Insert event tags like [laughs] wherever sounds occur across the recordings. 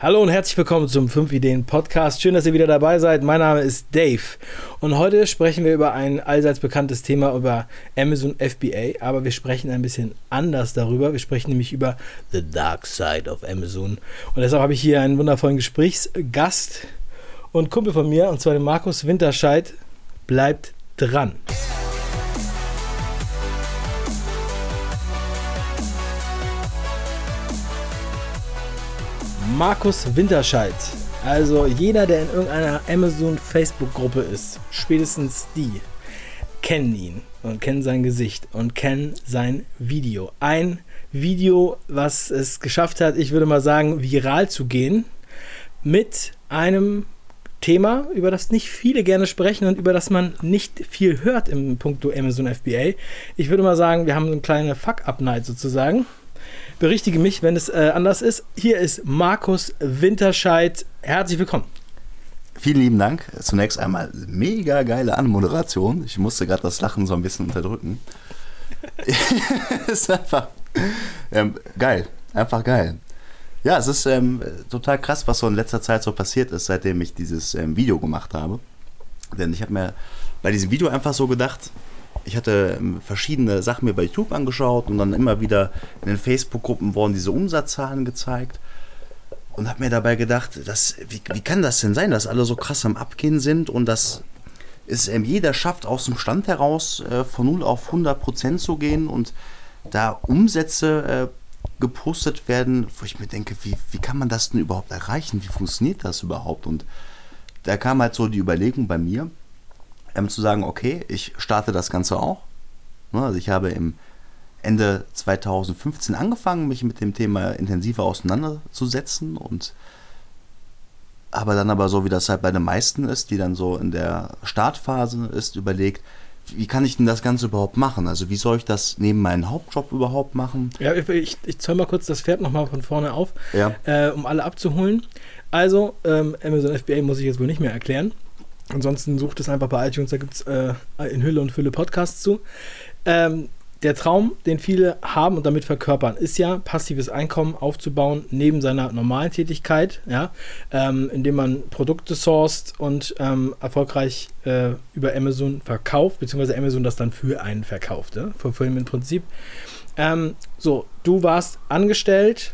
Hallo und herzlich willkommen zum 5 Ideen Podcast. Schön, dass ihr wieder dabei seid. Mein Name ist Dave und heute sprechen wir über ein allseits bekanntes Thema über Amazon FBA, aber wir sprechen ein bisschen anders darüber. Wir sprechen nämlich über The Dark Side of Amazon und deshalb habe ich hier einen wundervollen Gesprächsgast und Kumpel von mir und zwar den Markus Winterscheid. Bleibt dran. Markus Winterscheid. Also jeder, der in irgendeiner Amazon Facebook-Gruppe ist, spätestens die, kennen ihn und kennen sein Gesicht und kennen sein Video. Ein Video, was es geschafft hat, ich würde mal sagen, viral zu gehen, mit einem Thema, über das nicht viele gerne sprechen und über das man nicht viel hört im Punkto Amazon FBA. Ich würde mal sagen, wir haben eine kleine Fuck-Up-Night sozusagen. Berichtige mich, wenn es äh, anders ist. Hier ist Markus Winterscheid. Herzlich willkommen. Vielen lieben Dank. Zunächst einmal mega geile Anmoderation. Ich musste gerade das Lachen so ein bisschen unterdrücken. [laughs] ist einfach ähm, geil. Einfach geil. Ja, es ist ähm, total krass, was so in letzter Zeit so passiert ist, seitdem ich dieses ähm, Video gemacht habe. Denn ich habe mir bei diesem Video einfach so gedacht, ich hatte ähm, verschiedene Sachen mir bei YouTube angeschaut und dann immer wieder in den Facebook-Gruppen wurden diese Umsatzzahlen gezeigt und habe mir dabei gedacht, dass, wie, wie kann das denn sein, dass alle so krass am Abgehen sind und dass es ähm, jeder schafft, aus dem Stand heraus äh, von 0 auf 100 Prozent zu gehen und da Umsätze äh, gepostet werden, wo ich mir denke, wie, wie kann man das denn überhaupt erreichen? Wie funktioniert das überhaupt? Und da kam halt so die Überlegung bei mir, ähm, zu sagen, okay, ich starte das Ganze auch. Ne, also ich habe im Ende 2015 angefangen, mich mit dem Thema intensiver auseinanderzusetzen und habe dann aber so, wie das halt bei den meisten ist, die dann so in der Startphase ist, überlegt, wie kann ich denn das Ganze überhaupt machen? Also wie soll ich das neben meinem Hauptjob überhaupt machen? Ja, ich, ich zäume mal kurz das Pferd nochmal von vorne auf, ja. äh, um alle abzuholen. Also, ähm, Amazon FBA muss ich jetzt wohl nicht mehr erklären. Ansonsten sucht es einfach bei iTunes, da gibt es äh, in Hülle und Fülle Podcasts zu. Ähm, der Traum, den viele haben und damit verkörpern, ist ja, passives Einkommen aufzubauen neben seiner normalen Tätigkeit, ja, ähm, indem man Produkte sourced und ähm, erfolgreich äh, über Amazon verkauft, beziehungsweise Amazon das dann für einen verkauft, ja, Fulfillment-Prinzip. Ähm, so, du warst angestellt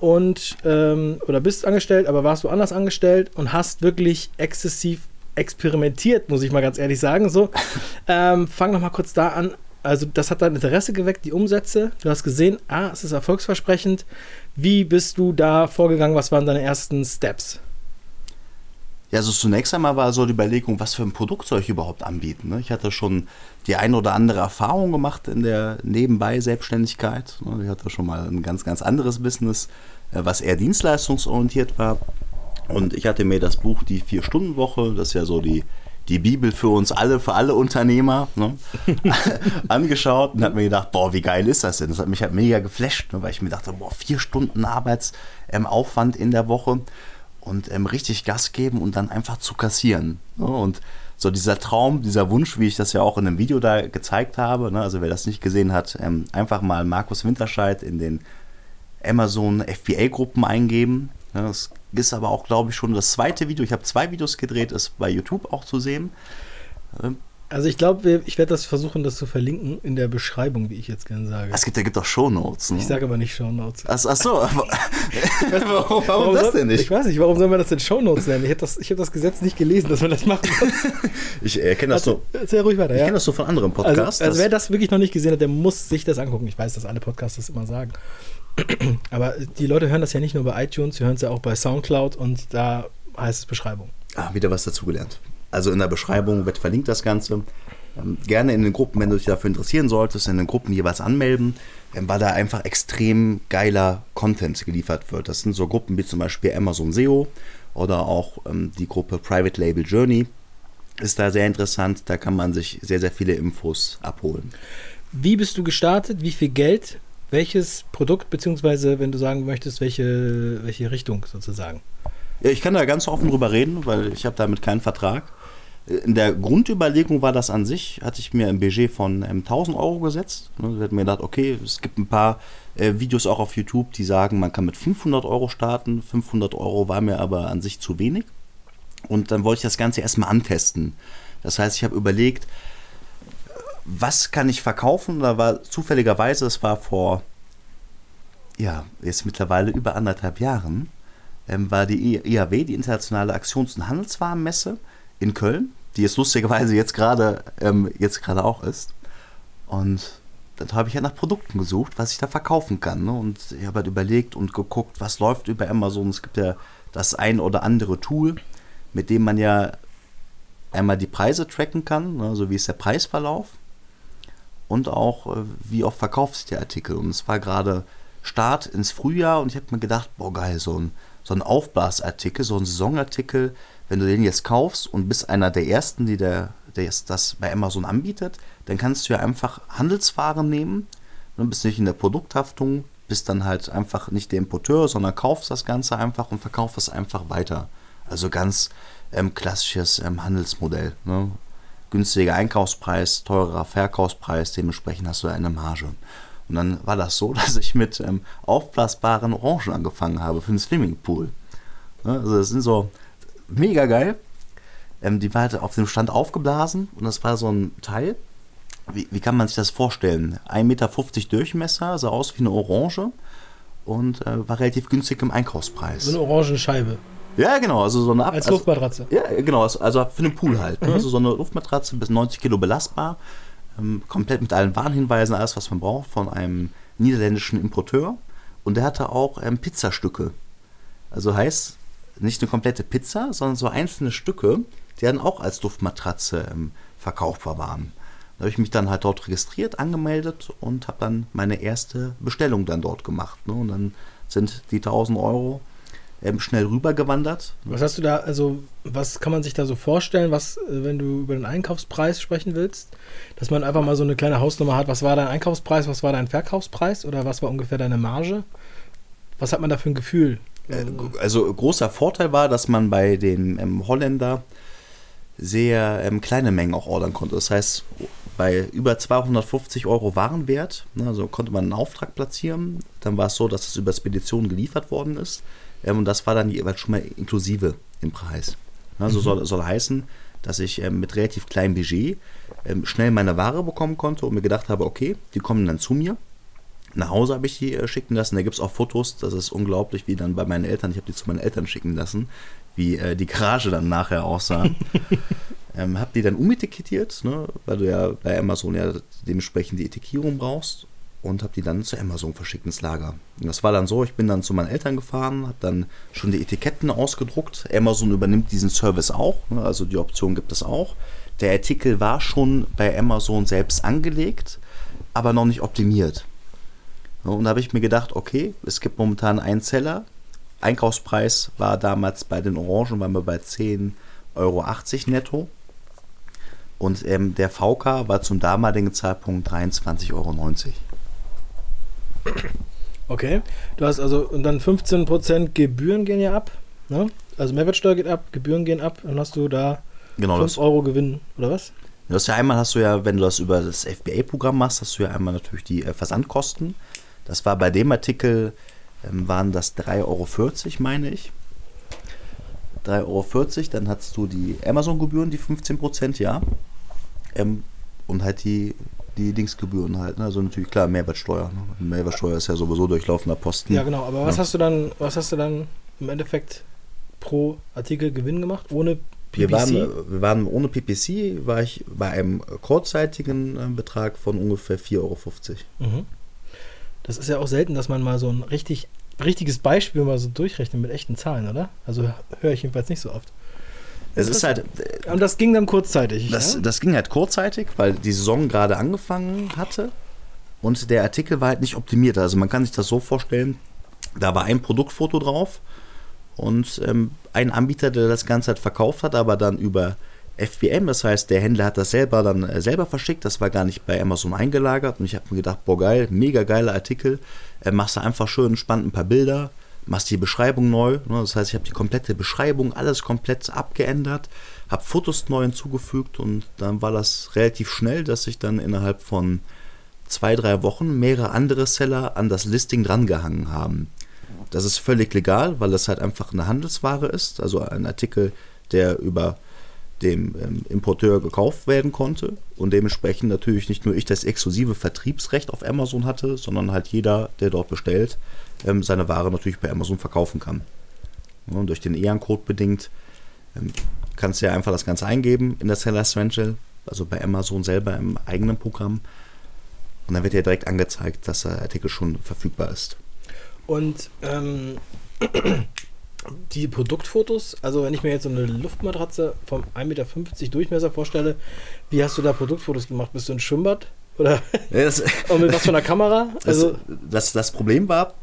und ähm, oder bist angestellt, aber warst du anders angestellt und hast wirklich exzessiv experimentiert, muss ich mal ganz ehrlich sagen. So, [laughs] ähm, fang noch mal kurz da an. Also, das hat dein Interesse geweckt, die Umsätze. Du hast gesehen, ah, es ist erfolgsversprechend. Wie bist du da vorgegangen? Was waren deine ersten Steps? Ja, also zunächst einmal war so die Überlegung, was für ein Produkt soll ich überhaupt anbieten. Ne? Ich hatte schon die ein oder andere Erfahrung gemacht in der Nebenbei-Selbstständigkeit. Ne? Ich hatte schon mal ein ganz, ganz anderes Business, äh, was eher dienstleistungsorientiert war. Und ich hatte mir das Buch Die Vier-Stunden-Woche, das ist ja so die, die Bibel für uns alle, für alle Unternehmer, ne, [laughs] angeschaut und habe mir gedacht, boah, wie geil ist das denn? Das hat mich halt mega geflasht, ne, weil ich mir dachte, boah, vier Stunden Arbeitsaufwand ähm, in der Woche und ähm, richtig Gas geben und dann einfach zu kassieren. Ne, und so dieser Traum, dieser Wunsch, wie ich das ja auch in einem Video da gezeigt habe, ne, also wer das nicht gesehen hat, ähm, einfach mal Markus Winterscheid in den Amazon FBA-Gruppen eingeben. Ja, das ist aber auch, glaube ich, schon das zweite Video. Ich habe zwei Videos gedreht, ist bei YouTube auch zu sehen. Also ich glaube, ich werde das versuchen, das zu verlinken in der Beschreibung, wie ich jetzt gerne sage. Es gibt, da gibt auch Shownotes. Ne? Ich sage aber nicht Shownotes. Ach, ach so, aber, [laughs] [laughs] warum, warum, warum das denn nicht? Ich weiß nicht, warum soll man das denn Shownotes nennen? Ich habe das, hab das Gesetz nicht gelesen, dass man das machen muss. [laughs] ich äh, kenne das also, so. Erzähl ruhig weiter, Ich ja? kenne das so von anderen also, Podcasts. Also, also wer das wirklich noch nicht gesehen hat, der muss sich das angucken. Ich weiß, dass alle Podcasts das immer sagen. [clears throat] Aber die Leute hören das ja nicht nur bei iTunes, sie hören es ja auch bei Soundcloud und da heißt es Beschreibung. Ah, wieder was dazugelernt. Also in der Beschreibung wird verlinkt das Ganze. Ähm, gerne in den Gruppen, wenn du dich dafür interessieren solltest, in den Gruppen jeweils anmelden, ähm, weil da einfach extrem geiler Content geliefert wird. Das sind so Gruppen wie zum Beispiel Amazon SEO oder auch ähm, die Gruppe Private Label Journey. Ist da sehr interessant, da kann man sich sehr, sehr viele Infos abholen. Wie bist du gestartet? Wie viel Geld welches Produkt, beziehungsweise wenn du sagen möchtest, welche, welche Richtung sozusagen? Ja, ich kann da ganz offen drüber reden, weil ich habe damit keinen Vertrag. In der Grundüberlegung war das an sich, hatte ich mir ein Budget von ähm, 1000 Euro gesetzt. Ne, ich hatte mir gedacht, okay, es gibt ein paar äh, Videos auch auf YouTube, die sagen, man kann mit 500 Euro starten. 500 Euro war mir aber an sich zu wenig. Und dann wollte ich das Ganze erstmal antesten. Das heißt, ich habe überlegt, was kann ich verkaufen? Da war zufälligerweise, es war vor, ja, jetzt mittlerweile über anderthalb Jahren, ähm, war die IAW, die Internationale Aktions- und Handelswarenmesse in Köln, die jetzt lustigerweise jetzt gerade ähm, jetzt gerade auch ist. Und dann habe ich ja nach Produkten gesucht, was ich da verkaufen kann. Ne? Und ich habe halt überlegt und geguckt, was läuft über Amazon. Es gibt ja das ein oder andere Tool, mit dem man ja einmal die Preise tracken kann, ne? so wie ist der Preisverlauf und auch äh, wie oft verkaufst du die Artikel. Und es war gerade Start ins Frühjahr und ich habe mir gedacht, boah geil, so ein, so ein Aufblasartikel, so ein Saisonartikel, wenn du den jetzt kaufst und bist einer der ersten, die der, der das bei Amazon anbietet, dann kannst du ja einfach Handelswaren nehmen, du bist nicht in der Produkthaftung, bist dann halt einfach nicht der Importeur, sondern kaufst das Ganze einfach und verkaufst es einfach weiter. Also ganz ähm, klassisches ähm, Handelsmodell. Ne? Günstiger Einkaufspreis, teurer Verkaufspreis, dementsprechend hast du eine Marge. Und dann war das so, [laughs] dass ich mit ähm, aufblasbaren Orangen angefangen habe für den Swimmingpool. Ne? Also das sind so mega geil. Ähm, die war halt auf dem Stand aufgeblasen und das war so ein Teil. Wie, wie kann man sich das vorstellen? 1,50 Meter Durchmesser, sah aus wie eine Orange und äh, war relativ günstig im Einkaufspreis. So eine Orangenscheibe. Ja, genau, also so eine Ab Als also, Luftmatratze. Ja, genau, also, also für den Pool halt. Ne? Mhm. Also so eine Luftmatratze bis 90 Kilo belastbar, ähm, komplett mit allen Warnhinweisen, alles was man braucht, von einem niederländischen Importeur. Und der hatte auch ähm, Pizzastücke. Also heißt, nicht eine komplette Pizza, sondern so einzelne Stücke, die dann auch als Luftmatratze ähm, verkaufbar waren. Da habe ich mich dann halt dort registriert, angemeldet und habe dann meine erste Bestellung dann dort gemacht. Ne? Und dann sind die 1000 Euro ähm, schnell rübergewandert. Was hast du da, also was kann man sich da so vorstellen, was, äh, wenn du über den Einkaufspreis sprechen willst, dass man einfach mal so eine kleine Hausnummer hat, was war dein Einkaufspreis, was war dein Verkaufspreis oder was war ungefähr deine Marge? Was hat man da für ein Gefühl? Äh, also großer Vorteil war, dass man bei den ähm, Holländer sehr ähm, kleine Mengen auch ordern konnte. Das heißt, bei über 250 Euro Warenwert, ne, also konnte man einen Auftrag platzieren. Dann war es so, dass es über Spedition geliefert worden ist. Ähm, und das war dann jeweils schon mal inklusive im Preis. Also mhm. soll, soll heißen, dass ich ähm, mit relativ kleinem Budget ähm, schnell meine Ware bekommen konnte und mir gedacht habe, okay, die kommen dann zu mir nach Hause habe ich die äh, schicken lassen. Da gibt es auch Fotos. Das ist unglaublich, wie dann bei meinen Eltern, ich habe die zu meinen Eltern schicken lassen, wie äh, die Garage dann nachher aussah. [laughs] ähm, habe die dann umetikettiert, ne, weil du ja bei Amazon ja dementsprechend die Etikierung brauchst. Und habe die dann zu Amazon verschickt ins Lager. Und das war dann so, ich bin dann zu meinen Eltern gefahren, habe dann schon die Etiketten ausgedruckt. Amazon übernimmt diesen Service auch, ne, also die Option gibt es auch. Der Artikel war schon bei Amazon selbst angelegt, aber noch nicht optimiert. Und da habe ich mir gedacht, okay, es gibt momentan einen Zeller. Einkaufspreis war damals bei den Orangen, waren wir bei 10,80 Euro netto. Und ähm, der VK war zum damaligen Zeitpunkt 23,90 Euro. Okay, du hast also, und dann 15% Gebühren gehen ja ab. Ne? Also Mehrwertsteuer geht ab, Gebühren gehen ab, dann hast du da genau 5 Euro Gewinn, oder was? Du hast ja einmal hast du ja, wenn du das über das FBA-Programm machst, hast du ja einmal natürlich die äh, Versandkosten. Das war bei dem Artikel, ähm, waren das 3,40 Euro, meine ich. 3,40 Euro, dann hast du die Amazon-Gebühren, die 15%, ja. Ähm, und halt die, die Dingsgebühren halt. Ne? Also natürlich klar, Mehrwertsteuer. Ne? Mehrwertsteuer ist ja sowieso durchlaufender Posten. Ja, genau. Aber was ja. hast du dann, was hast du dann im Endeffekt pro Artikel Gewinn gemacht, ohne PPC? Wir waren, wir waren ohne PPC, war ich bei einem kurzzeitigen äh, Betrag von ungefähr 4,50 Euro. Mhm. Das ist ja auch selten, dass man mal so ein richtig, richtiges Beispiel mal so durchrechnet mit echten Zahlen, oder? Also höre ich jedenfalls nicht so oft. Es ist halt. Und das ging dann kurzzeitig. Das, ja? das ging halt kurzzeitig, weil die Saison gerade angefangen hatte und der Artikel war halt nicht optimiert. Also man kann sich das so vorstellen, da war ein Produktfoto drauf und ähm, ein Anbieter, der das Ganze halt verkauft hat, aber dann über FBM, das heißt, der Händler hat das selber dann äh, selber verschickt, das war gar nicht bei Amazon eingelagert. Und ich habe mir gedacht, boah geil, mega geiler Artikel, äh, machst du einfach schön spannend ein paar Bilder, machst die Beschreibung neu, ne? das heißt, ich habe die komplette Beschreibung, alles komplett abgeändert, habe Fotos neu hinzugefügt. Und dann war das relativ schnell, dass ich dann innerhalb von zwei, drei Wochen mehrere andere Seller an das Listing drangehangen haben. Das ist völlig legal, weil es halt einfach eine Handelsware ist, also ein Artikel, der über dem ähm, Importeur gekauft werden konnte und dementsprechend natürlich nicht nur ich das exklusive Vertriebsrecht auf Amazon hatte, sondern halt jeder, der dort bestellt, ähm, seine Ware natürlich bei Amazon verkaufen kann. Und durch den EAN-Code bedingt ähm, kannst du ja einfach das Ganze eingeben in der Seller Essential, also bei Amazon selber im eigenen Programm. Und dann wird dir direkt angezeigt, dass der Artikel schon verfügbar ist. Und ähm, die Produktfotos, also wenn ich mir jetzt so eine Luftmatratze vom 1,50 Meter Durchmesser vorstelle, wie hast du da Produktfotos gemacht? Bist du ein Schwimmbad? Oder Ja, das, [laughs] und mit was für einer Kamera? Also, das, das, das Problem war,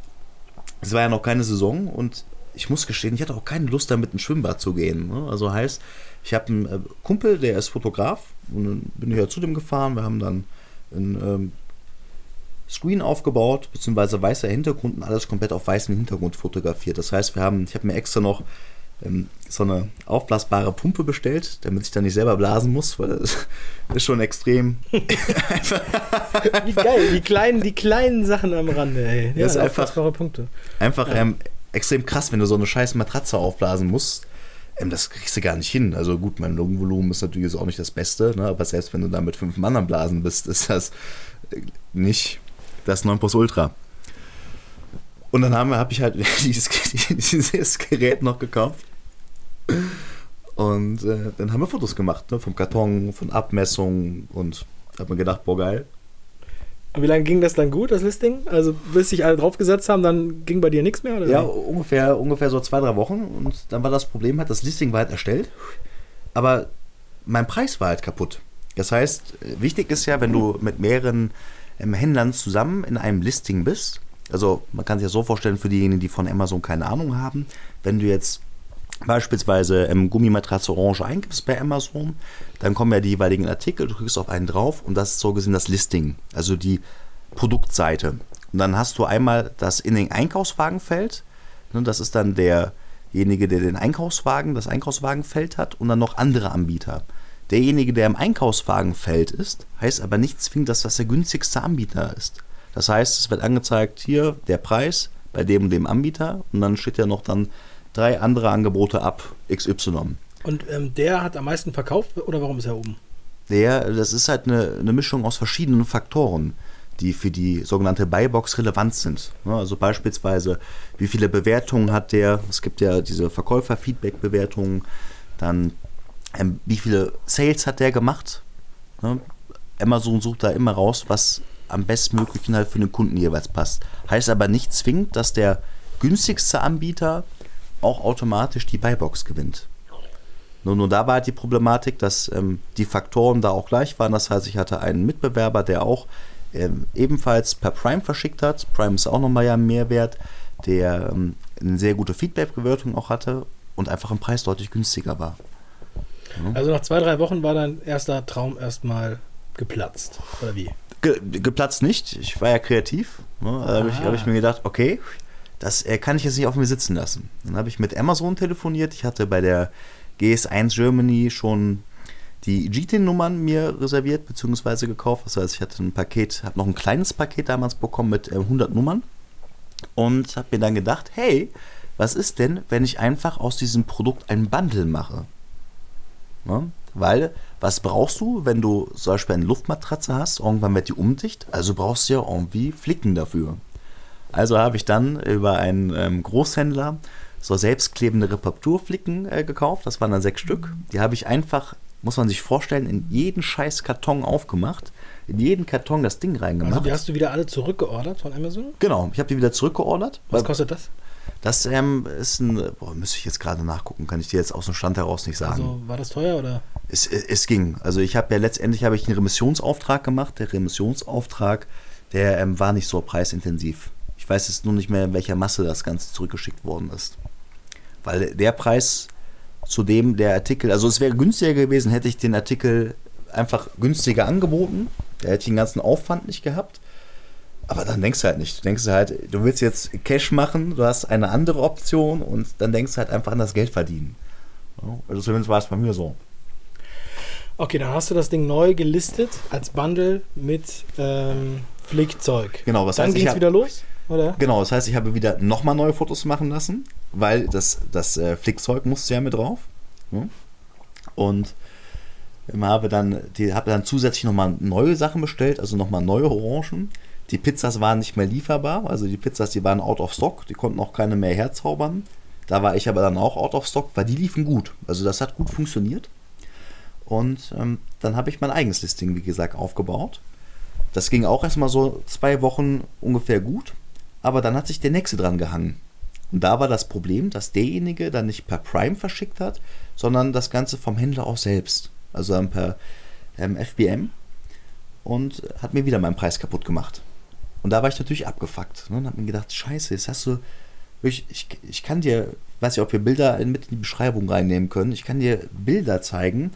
es war ja noch keine Saison und ich muss gestehen, ich hatte auch keine Lust damit ins Schwimmbad zu gehen. Ne? Also heißt, ich habe einen äh, Kumpel, der ist Fotograf und dann bin ich ja zu dem gefahren. Wir haben dann einen ähm, Screen aufgebaut, beziehungsweise weißer Hintergrund und alles komplett auf weißem Hintergrund fotografiert. Das heißt, wir haben, ich habe mir extra noch ähm, so eine aufblasbare Pumpe bestellt, damit ich dann nicht selber blasen muss, weil das [laughs] ist schon extrem. [laughs] [laughs] wie geil, die kleinen, die kleinen Sachen am Rande, ey. Ja, ist einfach- aufblasbare Punkte. Einfach Ja. ähm, extrem krass, wenn du so eine scheiß Matratze aufblasen musst. Ähm, das kriegst du gar nicht hin. Also gut, mein Lungenvolumen ist natürlich jetzt auch nicht das Beste, ne? aber selbst wenn du da mit fünf Mann am Blasen bist, ist das äh, nicht das 9 Plus Ultra. Und dann habe hab ich halt [laughs] dieses, dieses Gerät noch gekauft. Und äh, dann haben wir Fotos gemacht, ne? vom Karton, von Abmessungen und hab mir gedacht, boah geil, Und wie lange ging das dann gut, das Listing? Also bis sich alle draufgesetzt haben, dann ging bei dir nichts mehr? Oder Ja, ungefähr, ungefähr so zwei, drei Wochen. Und dann war das Problem halt, das Listing war halt erstellt, aber mein Preis war halt kaputt. Das heißt, äh, wichtig ist ja, wenn du mit mehreren Händlern zusammen in einem Listing bist, also man kann sich ja so vorstellen, für diejenigen, die von Amazon keine Ahnung haben, wenn du jetzt beispielsweise ähm, Gummimatratze Orange eingibst bei Amazon, dann kommen ja die jeweiligen Artikel, du klickst auf einen drauf und das ist so gesehen das Listing, also die Produktseite. Und dann hast du einmal das in den Einkaufswagenfeld, ne, das ist dann derjenige, der den Einkaufswagen, das Einkaufswagenfeld hat und dann noch andere Anbieter. Derjenige, der im Einkaufswagenfeld ist, heißt aber nicht zwingend, dass das der günstigste Anbieter ist. Das heißt, es wird angezeigt, hier der Preis bei dem und dem Anbieter und dann steht ja noch dann drei andere Angebote ab, XY. Und ähm, der hat am meisten verkauft oder warum ist er oben? Der, das ist halt eine, eine Mischung aus verschiedenen Faktoren, die für die sogenannte Buybox relevant sind. Ne, Also beispielsweise, wie viele Bewertungen hat der? Es gibt ja diese Verkäufer-Feedback-Bewertungen. Dann, ähm, wie viele Sales hat der gemacht? Ne, Amazon sucht da immer raus, was am bestmöglichen halt für den Kunden jeweils passt. Heißt aber nicht zwingend, dass der günstigste Anbieter auch automatisch die Buybox gewinnt. Nur, nur da war halt die Problematik, dass ähm, die Faktoren da auch gleich waren. Das heißt, ich hatte einen Mitbewerber, der auch ähm, ebenfalls per Prime verschickt hat. Prime ist auch nochmal ja ein Mehrwert, der ähm, eine sehr gute Feedback-Bewertung auch hatte und einfach im Preis deutlich günstiger war. Also nach zwei, drei Wochen war dein erster Traum erstmal geplatzt. Oder wie? Ge geplatzt nicht, ich war ja kreativ. Ne? Da habe ich, Ah. hab ich mir gedacht, okay, das äh, kann ich jetzt nicht auf mir sitzen lassen. Dann habe ich mit Amazon telefoniert. Ich hatte bei der GS1 Germany schon die GTIN-Nummern mir reserviert bzw. gekauft. Das heißt, ich hatte ein Paket, habe noch ein kleines Paket damals bekommen mit äh, 100 Nummern und habe mir dann gedacht, hey, was ist denn, wenn ich einfach aus diesem Produkt ein Bundle mache? Ne? Weil, was brauchst du, wenn du zum Beispiel eine Luftmatratze hast? Irgendwann wird die undicht, also brauchst du ja irgendwie Flicken dafür. Also habe ich dann über einen ähm, Großhändler so selbstklebende Reparaturflicken äh, gekauft. Das waren dann sechs Stück. Die habe ich einfach, muss man sich vorstellen, in jeden scheiß Karton aufgemacht. In jeden Karton das Ding reingemacht. Also die hast du wieder alle zurückgeordert von Amazon? genau, ich habe die wieder zurückgeordert. Was kostet das? Das ähm, ist ein, boah, müsste ich jetzt gerade nachgucken, kann ich dir jetzt aus dem Stand heraus nicht sagen. Also war das teuer oder? Es, es, es ging. Also ich habe ja letztendlich habe ich einen Remissionsauftrag gemacht. Der Remissionsauftrag, der ähm, war nicht so preisintensiv. Ich weiß jetzt nur nicht mehr, in welcher Masse das Ganze zurückgeschickt worden ist. Weil der Preis zu dem der Artikel, also es wäre günstiger gewesen, hätte ich den Artikel einfach günstiger angeboten. Da hätte ich den ganzen Aufwand nicht gehabt. Aber dann denkst du halt nicht. Du denkst halt, du willst jetzt Cash machen, du hast eine andere Option und dann denkst du halt einfach an das Geld verdienen. Also zumindest war es bei mir so. Okay, dann hast du das Ding neu gelistet als Bundle mit ähm, Flickzeug. Genau, was Dann heißt, ging ich es hab- wieder los, oder? Genau, das heißt, ich habe wieder nochmal neue Fotos machen lassen, weil das, das äh, Flickzeug musste ja mit drauf. Ne? Und habe dann, die, habe dann zusätzlich nochmal neue Sachen bestellt, also nochmal neue Orangen. Die Pizzas waren nicht mehr lieferbar, also die Pizzas, die waren out of stock, die konnten auch keine mehr herzaubern. Da war ich aber dann auch out of stock, weil die liefen gut. Also das hat gut funktioniert. Und ähm, dann habe ich mein eigenes Listing, wie gesagt, aufgebaut. Das ging auch erstmal so zwei Wochen ungefähr gut, aber dann hat sich der nächste dran gehangen. Und da war das Problem, dass derjenige dann nicht per Prime verschickt hat, sondern das Ganze vom Händler aus selbst. Also dann per ähm, FBM und hat mir wieder meinen Preis kaputt gemacht. Und da war ich natürlich abgefuckt ne, und habe mir gedacht, scheiße, jetzt hast du, ich, ich, ich kann dir, weiß nicht, ob wir Bilder mit in die Beschreibung reinnehmen können, ich kann dir Bilder zeigen,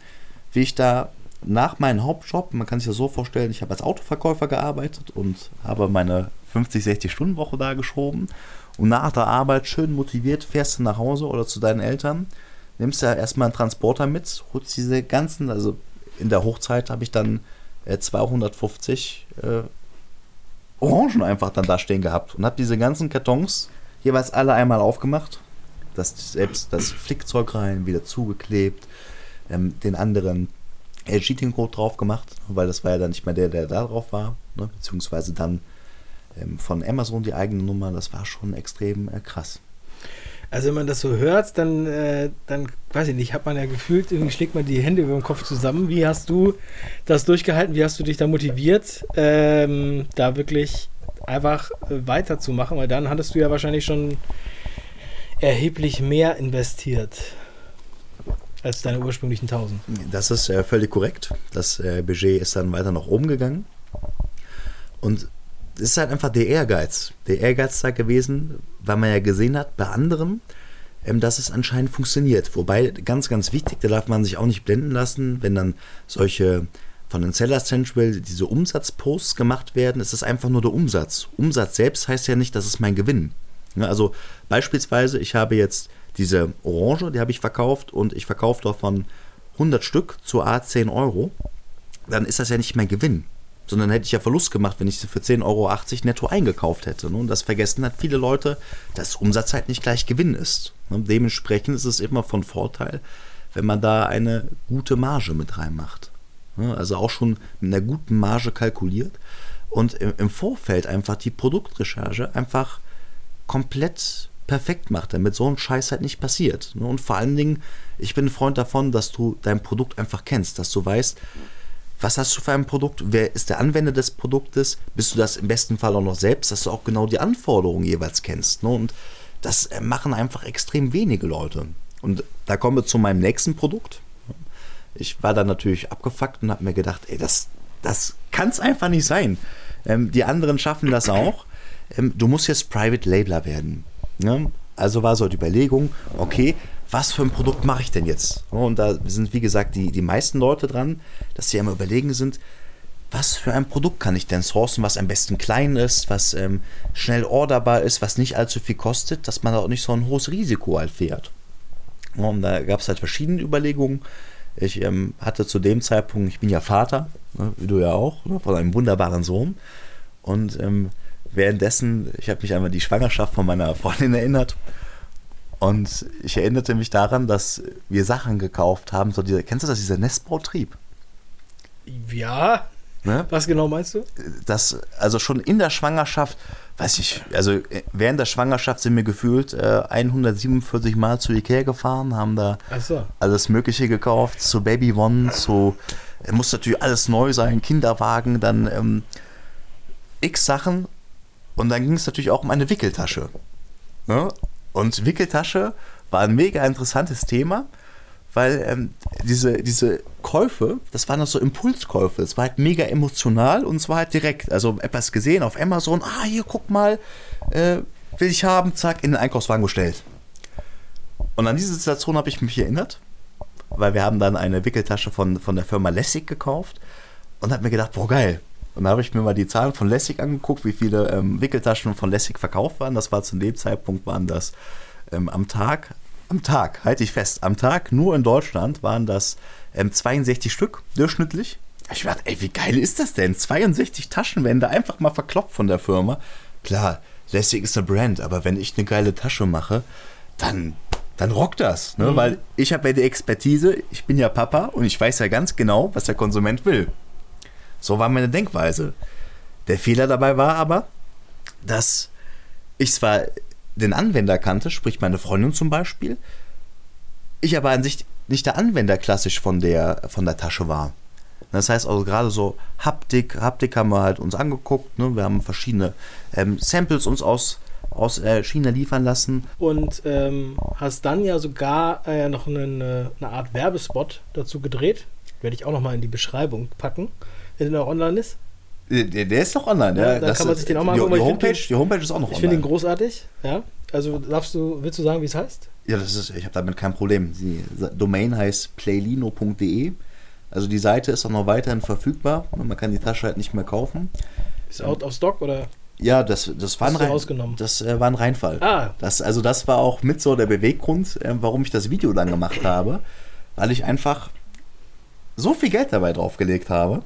wie ich da nach meinem Hauptjob, man kann sich das so vorstellen, ich habe als Autoverkäufer gearbeitet und habe meine 50, 60 Stunden Woche da geschoben. Und nach der Arbeit schön motiviert fährst du nach Hause oder zu deinen Eltern, nimmst ja erstmal einen Transporter mit, holst diese ganzen, also in der Hochzeit habe ich dann äh, 250 äh, Orangen einfach dann da stehen gehabt und habe diese ganzen Kartons jeweils alle einmal aufgemacht, das selbst das Flickzeug rein, wieder zugeklebt, ähm, den anderen Cheating-Code drauf gemacht, weil das war ja dann nicht mehr der, der da drauf war, ne? beziehungsweise dann ähm, von Amazon die eigene Nummer, das war schon extrem äh, krass. Also wenn man das so hört, dann, äh, dann weiß ich nicht, hat man ja gefühlt, irgendwie schlägt man die Hände über den Kopf zusammen. Wie hast du das durchgehalten? Wie hast du dich da motiviert, ähm, da wirklich einfach äh, weiterzumachen? Weil dann hattest du ja wahrscheinlich schon erheblich mehr investiert als deine ursprünglichen 1000. Das ist äh, völlig korrekt. Das äh, Budget ist dann weiter nach oben gegangen. Und ist halt einfach der Ehrgeiz. Der Ehrgeiz da gewesen, weil man ja gesehen hat bei anderen, ähm, dass es anscheinend funktioniert. Wobei, ganz, ganz wichtig, da darf man sich auch nicht blenden lassen, wenn dann solche von den Seller Central diese Umsatzposts gemacht werden, ist es einfach nur der Umsatz. Umsatz selbst heißt ja nicht, das ist mein Gewinn. Also beispielsweise, ich habe jetzt diese Orange, die habe ich verkauft und ich verkaufe davon 100 Stück zu A 10 Euro, dann ist das ja nicht mein Gewinn, sondern hätte ich ja Verlust gemacht, wenn ich sie für 10,80 Euro netto eingekauft hätte. ne? Und das vergessen halt viele Leute, dass Umsatz halt nicht gleich Gewinn ist. Ne? Dementsprechend ist es immer von Vorteil, wenn man da eine gute Marge mit reinmacht. Ne? Also auch schon mit einer guten Marge kalkuliert und im im Vorfeld einfach die Produktrecherche einfach komplett perfekt macht, damit so ein Scheiß halt nicht passiert. ne? Und vor allen Dingen, ich bin ein Freund davon, dass du dein Produkt einfach kennst, dass du weißt, was hast du für ein Produkt, wer ist der Anwender des Produktes, bist du das im besten Fall auch noch selbst, dass du auch genau die Anforderungen jeweils kennst. Ne? Und das äh, machen einfach extrem wenige Leute. Und da kommen wir zu meinem nächsten Produkt. Ich war dann natürlich abgefuckt und habe mir gedacht, ey, das, das kann es einfach nicht sein. Ähm, die anderen schaffen das auch. Ähm, du musst jetzt Private Labeler werden. Ne? Also war so die Überlegung, okay, was für ein Produkt mache ich denn jetzt? Und da sind, wie gesagt, die, die meisten Leute dran, dass sie immer überlegen sind, was für ein Produkt kann ich denn sourcen, was am besten klein ist, was ähm, schnell orderbar ist, was nicht allzu viel kostet, dass man auch nicht so ein hohes Risiko halt fährt. Und da gab es halt verschiedene Überlegungen. Ich ähm, hatte zu dem Zeitpunkt, ich bin ja Vater, ne, wie du ja auch, ne, von einem wunderbaren Sohn. Und ähm, währenddessen, ich habe mich einmal die Schwangerschaft von meiner Freundin erinnert. Und ich erinnerte mich daran, dass wir Sachen gekauft haben. So diese, kennst du das, dieser Nestbautrieb? Ja, Ne? was genau meinst du? das, also schon in der Schwangerschaft, weiß ich, also äh, während der Schwangerschaft sind wir gefühlt äh, 147 Mal zu Ikea gefahren, haben da Achso. alles Mögliche gekauft, zu Baby One, zu, muss natürlich alles neu sein, Kinderwagen, dann ähm, x Sachen und dann ging es natürlich auch um eine Wickeltasche. Ne? Und Wickeltasche war ein mega interessantes Thema, weil ähm, diese, diese Käufe, das waren so Impulskäufe, es war halt mega emotional und es war halt direkt, also etwas gesehen auf Amazon, ah, hier, guck mal, äh, will ich haben, zack, in den Einkaufswagen gestellt. Und an diese Situation habe ich mich erinnert, weil wir haben dann eine Wickeltasche von, von der Firma Lessig gekauft und habe mir gedacht, boah, geil. Und da habe ich mir mal die Zahlen von Lessig angeguckt, wie viele ähm, Wickeltaschen von Lessig verkauft waren. Das war zu dem Zeitpunkt, waren das ähm, am Tag, am Tag, halte ich fest, am Tag nur in Deutschland waren das ähm, 62 Stück durchschnittlich. Ich dachte, ey, wie geil ist das denn? 62 Taschenwände einfach mal verkloppt von der Firma. Klar, Lessig ist eine Brand, aber wenn ich eine geile Tasche mache, dann, dann rockt das. Ne? Mhm. Weil ich habe ja die Expertise, ich bin ja Papa und ich weiß ja ganz genau, was der Konsument will. So war meine Denkweise. Der Fehler dabei war aber, dass ich zwar den Anwender kannte, sprich meine Freundin zum Beispiel, ich aber an sich nicht der Anwender klassisch von der, von der Tasche war. Das heißt also gerade so Haptik, Haptik haben wir halt uns angeguckt, ne? wir haben verschiedene ähm, Samples uns aus, aus äh, China liefern lassen. Und ähm, hast dann ja sogar äh, noch eine, eine Art Werbespot dazu gedreht. Werde ich auch noch mal in die Beschreibung packen, der noch online ist. Der, der, ist doch online, ja. ja da kann man sich den auch mal angucken. Die, Homepage, die Homepage ist auch noch ich online. Ich finde ihn großartig, ja. Also darfst du, willst du sagen, wie es heißt? Ja, das ist, ich habe damit kein Problem. Die Domain heißt playlino.de. Also die Seite ist auch noch weiterhin verfügbar. Man kann die Tasche halt nicht mehr kaufen. Ist out of stock oder? Ja, das, das war ein, Rein, das, äh, war ein Reinfall. Ah. Das, also das war auch mit so der Beweggrund, äh, warum ich das Video dann gemacht habe. Weil ich einfach so viel Geld dabei draufgelegt habe.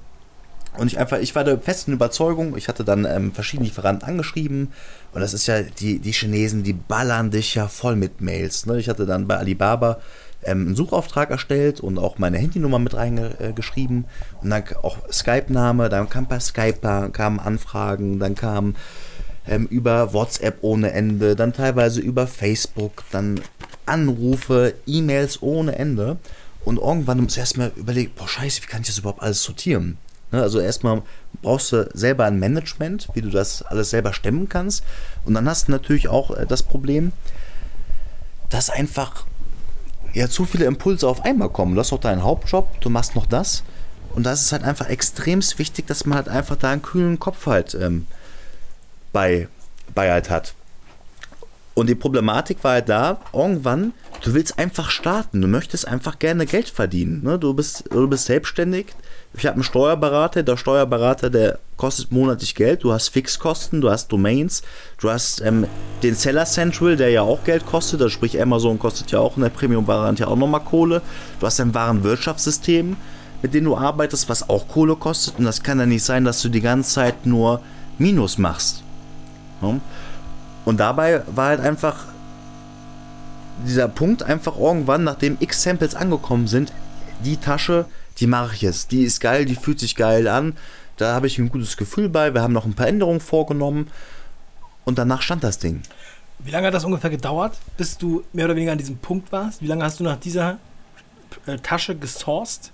Und ich einfach, ich war der festen Überzeugung, ich hatte dann ähm, verschiedene Lieferanten angeschrieben und das ist ja, die, die Chinesen, die ballern dich ja voll mit Mails. Ne? Ich hatte dann bei Alibaba ähm, einen Suchauftrag erstellt und auch meine Handynummer mit reingeschrieben äh, und dann auch Skype-Name, dann kam bei Skype kamen Anfragen, dann kam ähm, über WhatsApp ohne Ende, dann teilweise über Facebook, dann Anrufe, E-Mails ohne Ende. Und irgendwann muss ich erstmal überlegen, boah, scheiße, wie kann ich das überhaupt alles sortieren? Ne, also erstmal brauchst du selber ein Management, wie du das alles selber stemmen kannst. Und dann hast du natürlich auch äh, das Problem, dass einfach ja zu viele Impulse auf einmal kommen. Du hast doch deinen Hauptjob, du machst noch das. Und da ist es halt einfach extremst wichtig, dass man halt einfach da einen kühlen Kopf halt ähm, bei, bei halt hat. Und die Problematik war halt da, irgendwann, du willst einfach starten, du möchtest einfach gerne Geld verdienen. Ne? Du, bist, du bist selbstständig, ich habe einen Steuerberater, der Steuerberater, der kostet monatlich Geld, du hast Fixkosten, du hast Domains, du hast ähm, den Seller Central, der ja auch Geld kostet, also sprich Amazon kostet ja auch in der Premium-Variante auch nochmal Kohle, du hast ein Warenwirtschaftssystem, mit dem du arbeitest, was auch Kohle kostet. Und das kann ja nicht sein, dass du die ganze Zeit nur Minus machst. Und dabei war halt einfach dieser Punkt einfach irgendwann, nachdem x Samples angekommen sind, die Tasche, die mache ich jetzt. Die ist geil, die fühlt sich geil an. Da habe ich ein gutes Gefühl bei. Wir haben noch ein paar Änderungen vorgenommen. Und danach stand das Ding. Wie lange hat das ungefähr gedauert, bis du mehr oder weniger an diesem Punkt warst? Wie lange hast du nach dieser äh, Tasche gesourced?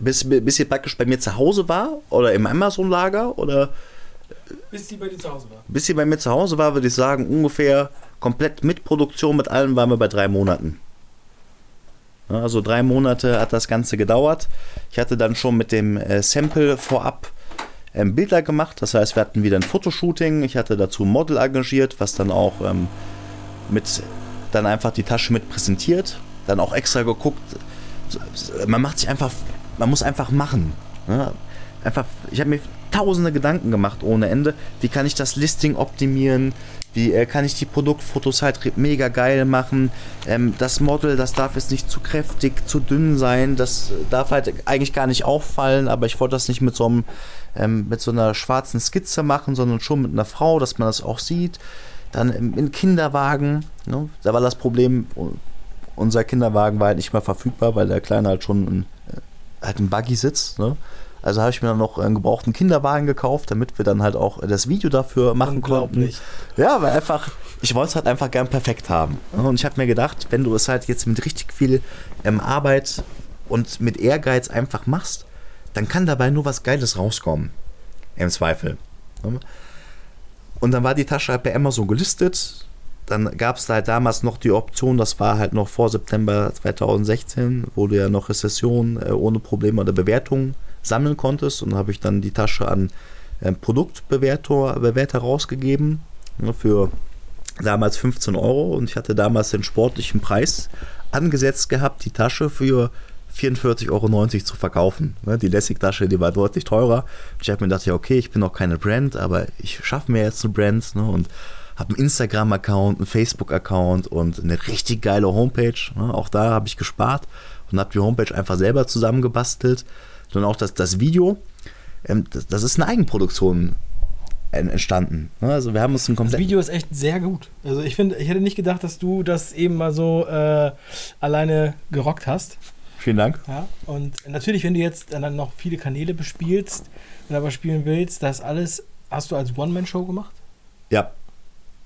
Bis, bis sie praktisch bei mir zu Hause war oder im Amazon-Lager oder bis sie bei dir zu Hause war. Bis sie bei mir zu Hause war, würde ich sagen, ungefähr komplett mit Produktion, mit allem waren wir bei drei Monaten. Also drei Monate hat das Ganze gedauert. Ich hatte dann schon mit dem äh, Sample vorab ähm, Bilder gemacht. Das heißt, wir hatten wieder ein Fotoshooting. Ich hatte dazu ein Model engagiert, was dann auch ähm, mit dann einfach die Tasche mit präsentiert. Dann auch extra geguckt. Man macht sich einfach, man muss einfach machen. Ne? Einfach, ich habe mir tausende Gedanken gemacht ohne Ende. Wie kann ich das Listing optimieren? Wie äh, kann ich die Produktfotos halt mega geil machen? Ähm, das Model, das darf jetzt nicht zu kräftig, zu dünn sein. Das darf halt eigentlich gar nicht auffallen, aber ich wollte das nicht mit so, einem, ähm, mit so einer schwarzen Skizze machen, sondern schon mit einer Frau, dass man das auch sieht. Dann im Kinderwagen, ne? da war das Problem, unser Kinderwagen war halt nicht mehr verfügbar, weil der Kleine halt schon ein, äh, halt im Buggy sitzt. Ne? Also habe ich mir dann noch einen gebrauchten Kinderwagen gekauft, damit wir dann halt auch das Video dafür machen konnten. Ja, weil einfach, ich wollte es halt einfach gern perfekt haben. Und ich habe mir gedacht, wenn du es halt jetzt mit richtig viel ähm, Arbeit und mit Ehrgeiz einfach machst, dann kann dabei nur was Geiles rauskommen. Im Zweifel. Und dann war die Tasche halt bei Amazon gelistet. Dann gab es halt damals noch die Option, das war halt noch vor September 2016, wo du ja noch Rezession äh, ohne Probleme oder Bewertung sammeln konntest. Und habe ich dann die Tasche an äh, Produktbewerter Bewerter rausgegeben ne, für damals 15 Euro. Und ich hatte damals den sportlichen Preis angesetzt gehabt, die Tasche für 44,90 Euro zu verkaufen. Ne, die Lessig-Tasche, die war deutlich teurer. Ich habe mir gedacht, ja, okay, ich bin noch keine Brand, aber ich schaffe mir jetzt eine Brand ne, und habe einen Instagram-Account, einen Facebook-Account und eine richtig geile Homepage. Ne, auch da habe ich gespart und habe die Homepage einfach selber zusammengebastelt sondern auch das, das Video, ähm, das, das ist eine Eigenproduktion entstanden. Ne? Also wir haben uns ein komplett. Das Video ist echt sehr gut. Also ich finde, ich hätte nicht gedacht, dass du das eben mal so äh, alleine gerockt hast. Vielen Dank. Ja, und natürlich, wenn du jetzt dann noch viele Kanäle bespielst und aber spielen willst, das alles hast du als One-Man-Show gemacht? Ja.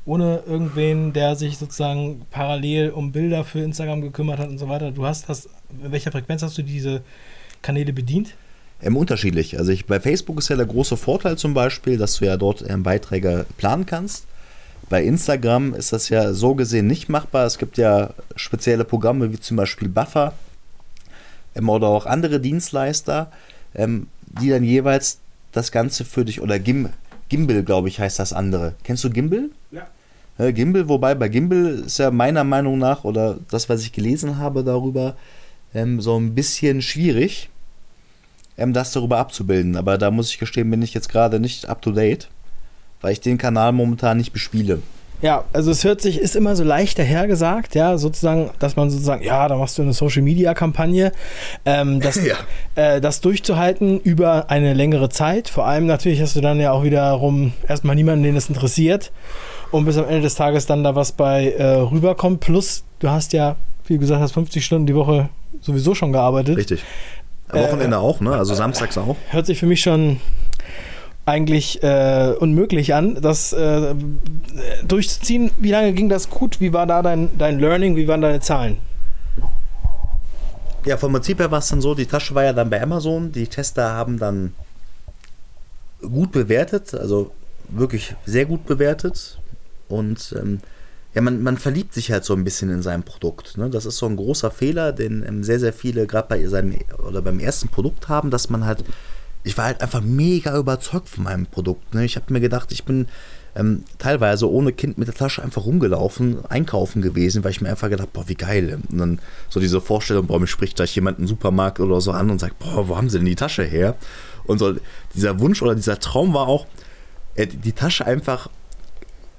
Ohne irgendwen, der sich sozusagen parallel um Bilder für Instagram gekümmert hat und so weiter. Du hast das, in welcher Frequenz hast du diese Kanäle bedient? Ähm, unterschiedlich. Also ich, bei Facebook ist ja der große Vorteil zum Beispiel, dass du ja dort ähm, Beiträge planen kannst. Bei Instagram ist das ja so gesehen nicht machbar. Es gibt ja spezielle Programme wie zum Beispiel Buffer ähm, oder auch andere Dienstleister, ähm, die dann jeweils das Ganze für dich oder Gim, Gimbal, glaube ich, heißt das andere. Kennst du Gimbal? Ja. Äh, Gimbal, wobei bei Gimbal ist ja meiner Meinung nach oder das, was ich gelesen habe darüber, ähm, so ein bisschen schwierig ähm, das darüber abzubilden. Aber da muss ich gestehen, bin ich jetzt gerade nicht up to date, weil ich den Kanal momentan nicht bespiele. Ja, also es hört sich, ist immer so leicht dahergesagt, ja, sozusagen, dass man sozusagen, ja, da machst du eine Social Media Kampagne, ähm, das, [laughs] ja. äh, das durchzuhalten über eine längere Zeit. Vor allem natürlich hast du dann ja auch wiederum erstmal niemanden, den das interessiert und bis am Ende des Tages dann da was bei äh, rüberkommt. Plus, du hast ja, wie gesagt hast, 50 Stunden die Woche sowieso schon gearbeitet. Richtig. Wochenende äh, auch, ne? Also samstags auch. Hört sich für mich schon eigentlich äh, unmöglich an, das äh, durchzuziehen. Wie lange ging das gut? Wie war da dein, dein Learning? Wie waren deine Zahlen? Ja, vom Prinzip her war es dann so, die Tasche war ja dann bei Amazon. Die Tester haben dann gut bewertet, also wirklich sehr gut bewertet. Und ähm, ja, man, man verliebt sich halt so ein bisschen in sein Produkt. Ne? Das ist so ein großer Fehler, den ähm, sehr, sehr viele gerade bei seinem oder beim ersten Produkt haben, dass man halt, ich war halt einfach mega überzeugt von meinem Produkt. Ne? Ich habe mir gedacht, ich bin ähm, teilweise ohne Kind mit der Tasche einfach rumgelaufen, einkaufen gewesen, weil ich mir einfach gedacht, boah, wie geil. Und dann so diese Vorstellung, boah, mir spricht gleich jemand im Supermarkt oder so an und sagt, boah, wo haben sie denn die Tasche her? Und so dieser Wunsch oder dieser Traum war auch, äh, die Tasche einfach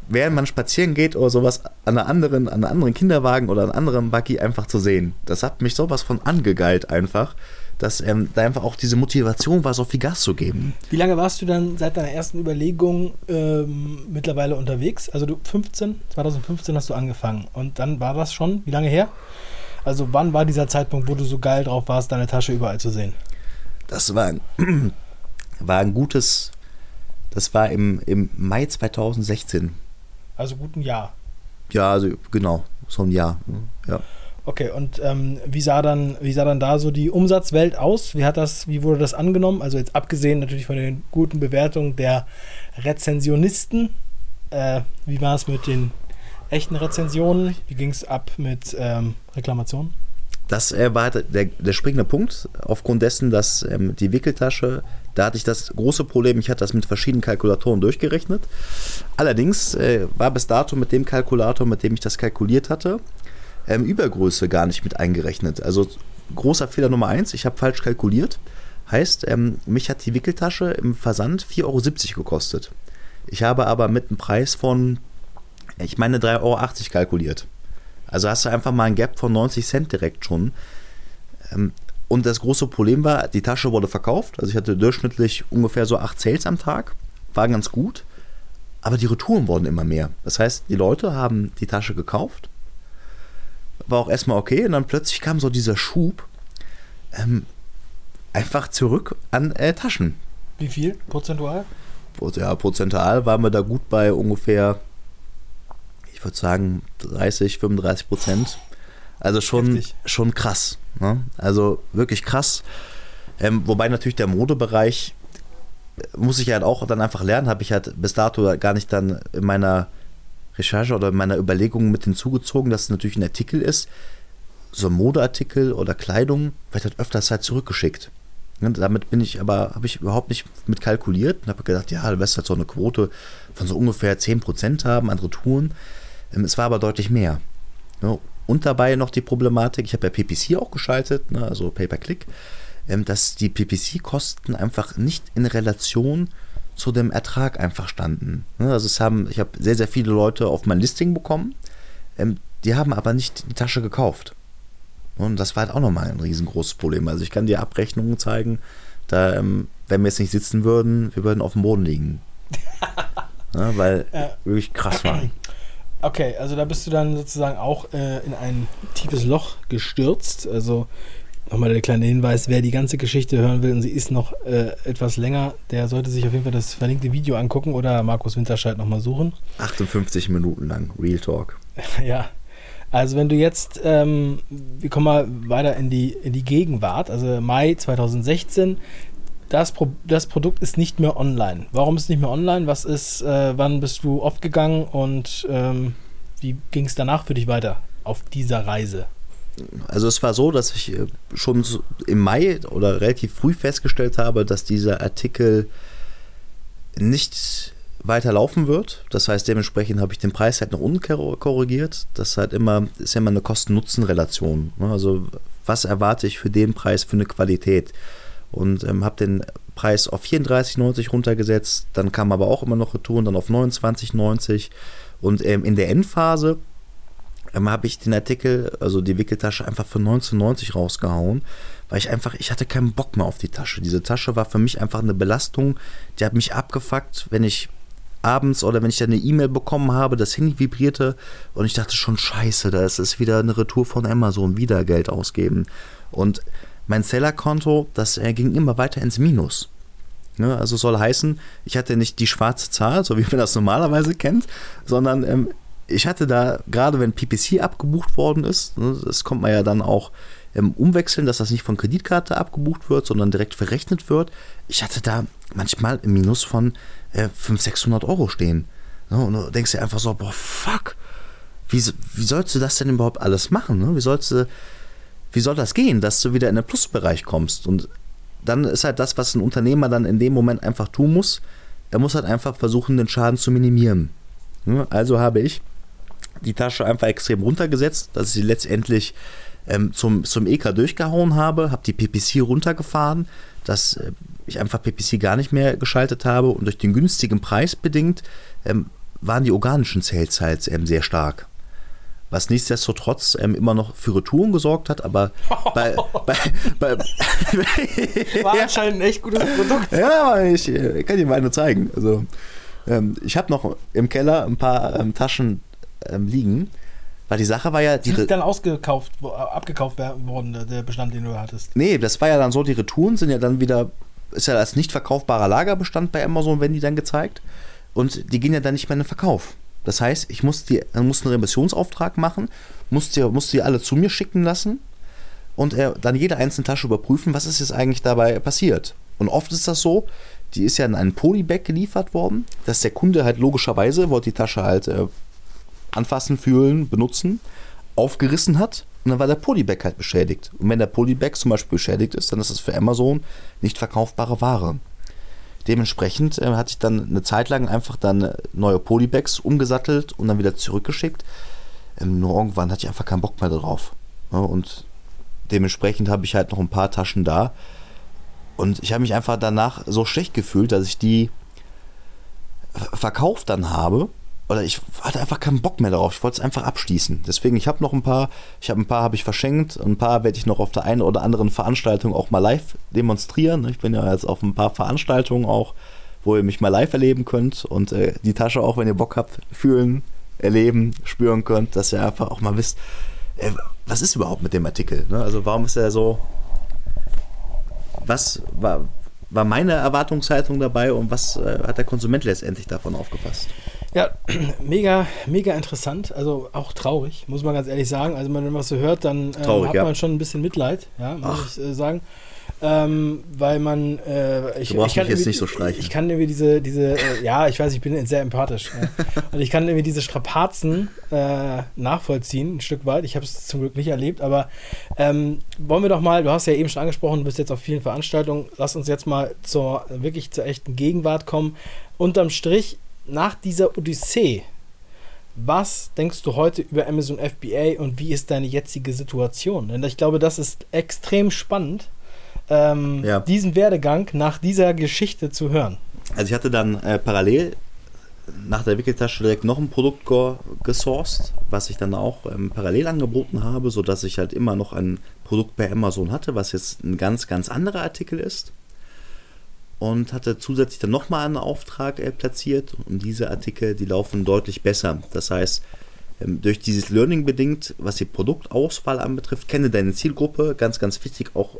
während man spazieren geht oder sowas an einer anderen, an einem anderen Kinderwagen oder an einem anderen Buggy einfach zu sehen. Das hat mich sowas von angegeilt einfach, dass ähm, da einfach auch diese Motivation war, so viel Gas zu geben. Wie lange warst du dann seit deiner ersten Überlegung ähm, mittlerweile unterwegs? Also du 15, 2015 hast du angefangen und dann war das schon, wie lange her? Also wann war dieser Zeitpunkt, wo du so geil drauf warst, deine Tasche überall zu sehen? Das war ein, [clears throat] war ein gutes, das war im, im Mai 2016 also gut ein Jahr. Ja, also genau, so ein Jahr. Ne? Ja. Okay, und ähm, wie, sah dann, wie sah dann da so die Umsatzwelt aus? Wie hat das, wie wurde das angenommen? Also jetzt abgesehen natürlich von den guten Bewertungen der Rezensionisten. Äh, wie war es mit den echten Rezensionen? Wie ging es ab mit ähm, Reklamationen? Das äh, war der, der springende Punkt, aufgrund dessen, dass ähm, die Wickeltasche da hatte ich das große Problem, ich hatte das mit verschiedenen Kalkulatoren durchgerechnet. Allerdings äh, war bis dato mit dem Kalkulator, mit dem ich das kalkuliert hatte, ähm, Übergröße gar nicht mit eingerechnet. Also großer Fehler Nummer eins, ich habe falsch kalkuliert. Heißt, ähm, mich hat die Wickeltasche im Versand 4,70 Euro gekostet. Ich habe aber mit einem Preis von, ich meine, 3,80 Euro kalkuliert. Also hast du einfach mal ein Gap von 90 Cent direkt schon. Ähm, und das große Problem war, die Tasche wurde verkauft. Also ich hatte durchschnittlich ungefähr so acht Sales am Tag. War ganz gut. Aber die Retouren wurden immer mehr. Das heißt, die Leute haben die Tasche gekauft. War auch erstmal okay. Und dann plötzlich kam so dieser Schub ähm, einfach zurück an äh, Taschen. Wie viel prozentual? Ja, prozentual waren wir da gut bei ungefähr, ich würde sagen, 30, 35 Prozent. Also schon, schon krass. Ne? Also wirklich krass. Ähm, wobei natürlich der Modebereich äh, muss ich halt auch dann einfach lernen, habe ich halt bis dato gar nicht dann in meiner Recherche oder in meiner Überlegung mit hinzugezogen, dass es natürlich ein Artikel ist. So ein Modeartikel oder Kleidung wird halt öfters halt zurückgeschickt. Und damit bin ich aber, habe ich überhaupt nicht mit kalkuliert und habe gedacht, ja, du wirst halt so eine Quote von so ungefähr 10% haben an Retouren. Ähm, es war aber deutlich mehr. Und dabei noch die Problematik, ich habe ja PPC auch geschaltet, ne, also Pay-per-Click, ähm, dass die PPC-Kosten einfach nicht in Relation zu dem Ertrag einfach standen. Ne, also es haben, ich habe sehr, sehr viele Leute auf mein Listing bekommen, ähm, die haben aber nicht die Tasche gekauft. Und das war halt auch nochmal ein riesengroßes Problem. Also ich kann dir Abrechnungen zeigen, da, ähm, wenn wir jetzt nicht sitzen würden, wir würden auf dem Boden liegen. ja, [laughs] weil Ja. wirklich krass war. Okay, also da bist du dann sozusagen auch äh, in ein tiefes Loch gestürzt. Also nochmal der kleine Hinweis, wer die ganze Geschichte hören will und sie ist noch äh, etwas länger, der sollte sich auf jeden Fall das verlinkte Video angucken oder Markus Winterscheid nochmal suchen. 58 Minuten lang, Real Talk. [laughs] ja. Also wenn du jetzt, ähm, wir kommen mal weiter in die, in die Gegenwart, also Mai 2016, das, Pro das Produkt ist nicht mehr online. Warum ist es nicht mehr online? Was ist, äh, wann bist du oft gegangen und ähm, wie ging es danach für dich weiter auf dieser Reise? Also es war so, dass ich äh, schon im Mai oder relativ früh festgestellt habe, dass dieser Artikel nicht weiter laufen wird. Das heißt, dementsprechend habe ich den Preis halt nach unten kor- korrigiert. Das halt immer, ist ja immer eine Kosten-Nutzen-Relation. ne? Also was erwarte ich für den Preis für eine Qualität? Und ähm, habe den Preis auf 34,90 runtergesetzt. Dann kam aber auch immer noch Retouren, dann auf 29,90. Und ähm, in der Endphase ähm, habe ich den Artikel, also die Wickeltasche, einfach für 1990 rausgehauen, weil ich einfach, ich hatte keinen Bock mehr auf die Tasche. Diese Tasche war für mich einfach eine Belastung, die hat mich abgefuckt, wenn ich abends oder wenn ich dann eine E-Mail bekommen habe, das Handy vibrierte und ich dachte schon, scheiße, da ist es wieder eine Retour von Amazon, wieder Geld ausgeben. Und mein Sellerkonto, das äh, ging immer weiter ins Minus. Ne, also soll heißen, ich hatte nicht die schwarze Zahl, so wie man das normalerweise kennt, sondern ähm, ich hatte da, gerade wenn PPC abgebucht worden ist, ne, das kommt man ja dann auch ähm, umwechseln, dass das nicht von Kreditkarte abgebucht wird, sondern direkt verrechnet wird. Ich hatte da manchmal im Minus von äh, 500, 600 Euro stehen. Ne, und du denkst dir einfach so, boah, fuck, wie, wie sollst du das denn überhaupt alles machen? Ne? Wie sollst du, wie soll das gehen, dass du wieder in den Plusbereich kommst? Und dann ist halt das, was ein Unternehmer dann in dem Moment einfach tun muss. Er muss halt einfach versuchen, den Schaden zu minimieren. Also habe ich die Tasche einfach extrem runtergesetzt, dass ich sie letztendlich ähm, zum, zum EK durchgehauen habe, habe die PPC runtergefahren, dass äh, ich einfach PPC gar nicht mehr geschaltet habe und durch den günstigen Preis bedingt ähm, waren die organischen Sales halt ähm, sehr stark. Was nichtsdestotrotz ähm, immer noch für Retouren gesorgt hat, aber [laughs] bei, bei, bei, [laughs] War anscheinend ein echt gutes Produkt. ja, ich äh, kann dir mal eine zeigen. Also, ähm, ich habe noch im Keller ein paar ähm, Taschen ähm, liegen, weil die Sache war ja, die ist dann ausgekauft, wo- abgekauft worden, der- der Bestand, den du hattest. Nee, das war ja dann so, die Retouren sind ja dann wieder, ist ja als nicht verkaufbarer Lagerbestand bei Amazon, wenn die dann gezeigt. Und die gehen ja dann nicht mehr in den Verkauf. Das heißt, ich muss die, muss einen Remissionsauftrag machen, muss die, muss die alle zu mir schicken lassen und äh, dann jede einzelne Tasche überprüfen, was ist jetzt eigentlich dabei passiert. Und oft ist das so, die ist ja in einen Polybag geliefert worden, dass der Kunde halt logischerweise, wollte die Tasche halt äh, anfassen, fühlen, benutzen, aufgerissen hat und dann war der Polybag halt beschädigt. Und wenn der Polybag zum Beispiel beschädigt ist, dann ist das für Amazon nicht verkaufbare Ware. Dementsprechend äh, hatte ich dann eine Zeit lang einfach dann neue Polybags umgesattelt und dann wieder zurückgeschickt. Ähm, nur irgendwann hatte ich einfach keinen Bock mehr drauf. Ja, und dementsprechend habe ich halt noch ein paar Taschen da. Und ich habe mich einfach danach so schlecht gefühlt, dass ich die ver- verkauft dann habe. Oder ich hatte einfach keinen Bock mehr darauf. Ich wollte es einfach abschließen. Deswegen, ich habe noch ein paar, ich habe ein paar habe ich verschenkt, ein paar werde ich noch auf der einen oder anderen Veranstaltung auch mal live demonstrieren. Ich bin ja jetzt auf ein paar Veranstaltungen auch, wo ihr mich mal live erleben könnt und äh, die Tasche auch, wenn ihr Bock habt, fühlen, erleben, spüren könnt, dass ihr einfach auch mal wisst, äh, was ist überhaupt mit dem Artikel? Ne? Also warum ist er so, was war, war meine Erwartungshaltung dabei und was äh, hat der Konsument letztendlich davon aufgefasst? Ja, [clears throat] mega, mega interessant. Also auch traurig, muss man ganz ehrlich sagen. Also wenn man was so hört, dann äh, Traurig, hat ja. man schon ein bisschen Mitleid, ja, muss Ach. ich äh, sagen. Ähm, weil man, äh, ich, ich kann mich jetzt nicht so streicheln. Ich kann irgendwie diese, diese, äh, ja, ich weiß, ich bin sehr empathisch. ja. [laughs] Und ich kann irgendwie diese Strapazen äh, nachvollziehen, ein Stück weit. Ich habe es zum Glück nicht erlebt, aber ähm, wollen wir doch mal, du hast ja eben schon angesprochen, du bist jetzt auf vielen Veranstaltungen, lass uns jetzt mal zur wirklich zur echten Gegenwart kommen. Unterm Strich, nach dieser Odyssee, was denkst du heute über Amazon FBA und wie ist deine jetzige Situation? Denn ich glaube, das ist extrem spannend, ähm, Ja. diesen Werdegang nach dieser Geschichte zu hören. Also ich hatte dann äh, parallel nach der Wickeltasche direkt noch ein Produkt ge gesourced, was ich dann auch ähm, parallel angeboten habe, sodass ich halt immer noch ein Produkt bei Amazon hatte, was jetzt ein ganz, ganz anderer Artikel ist. Und hatte zusätzlich dann nochmal einen Auftrag äh, platziert und diese Artikel, die laufen deutlich besser. Das heißt, ähm, durch dieses Learning bedingt, was die Produktauswahl anbetrifft, kenne deine Zielgruppe, ganz, ganz wichtig, auch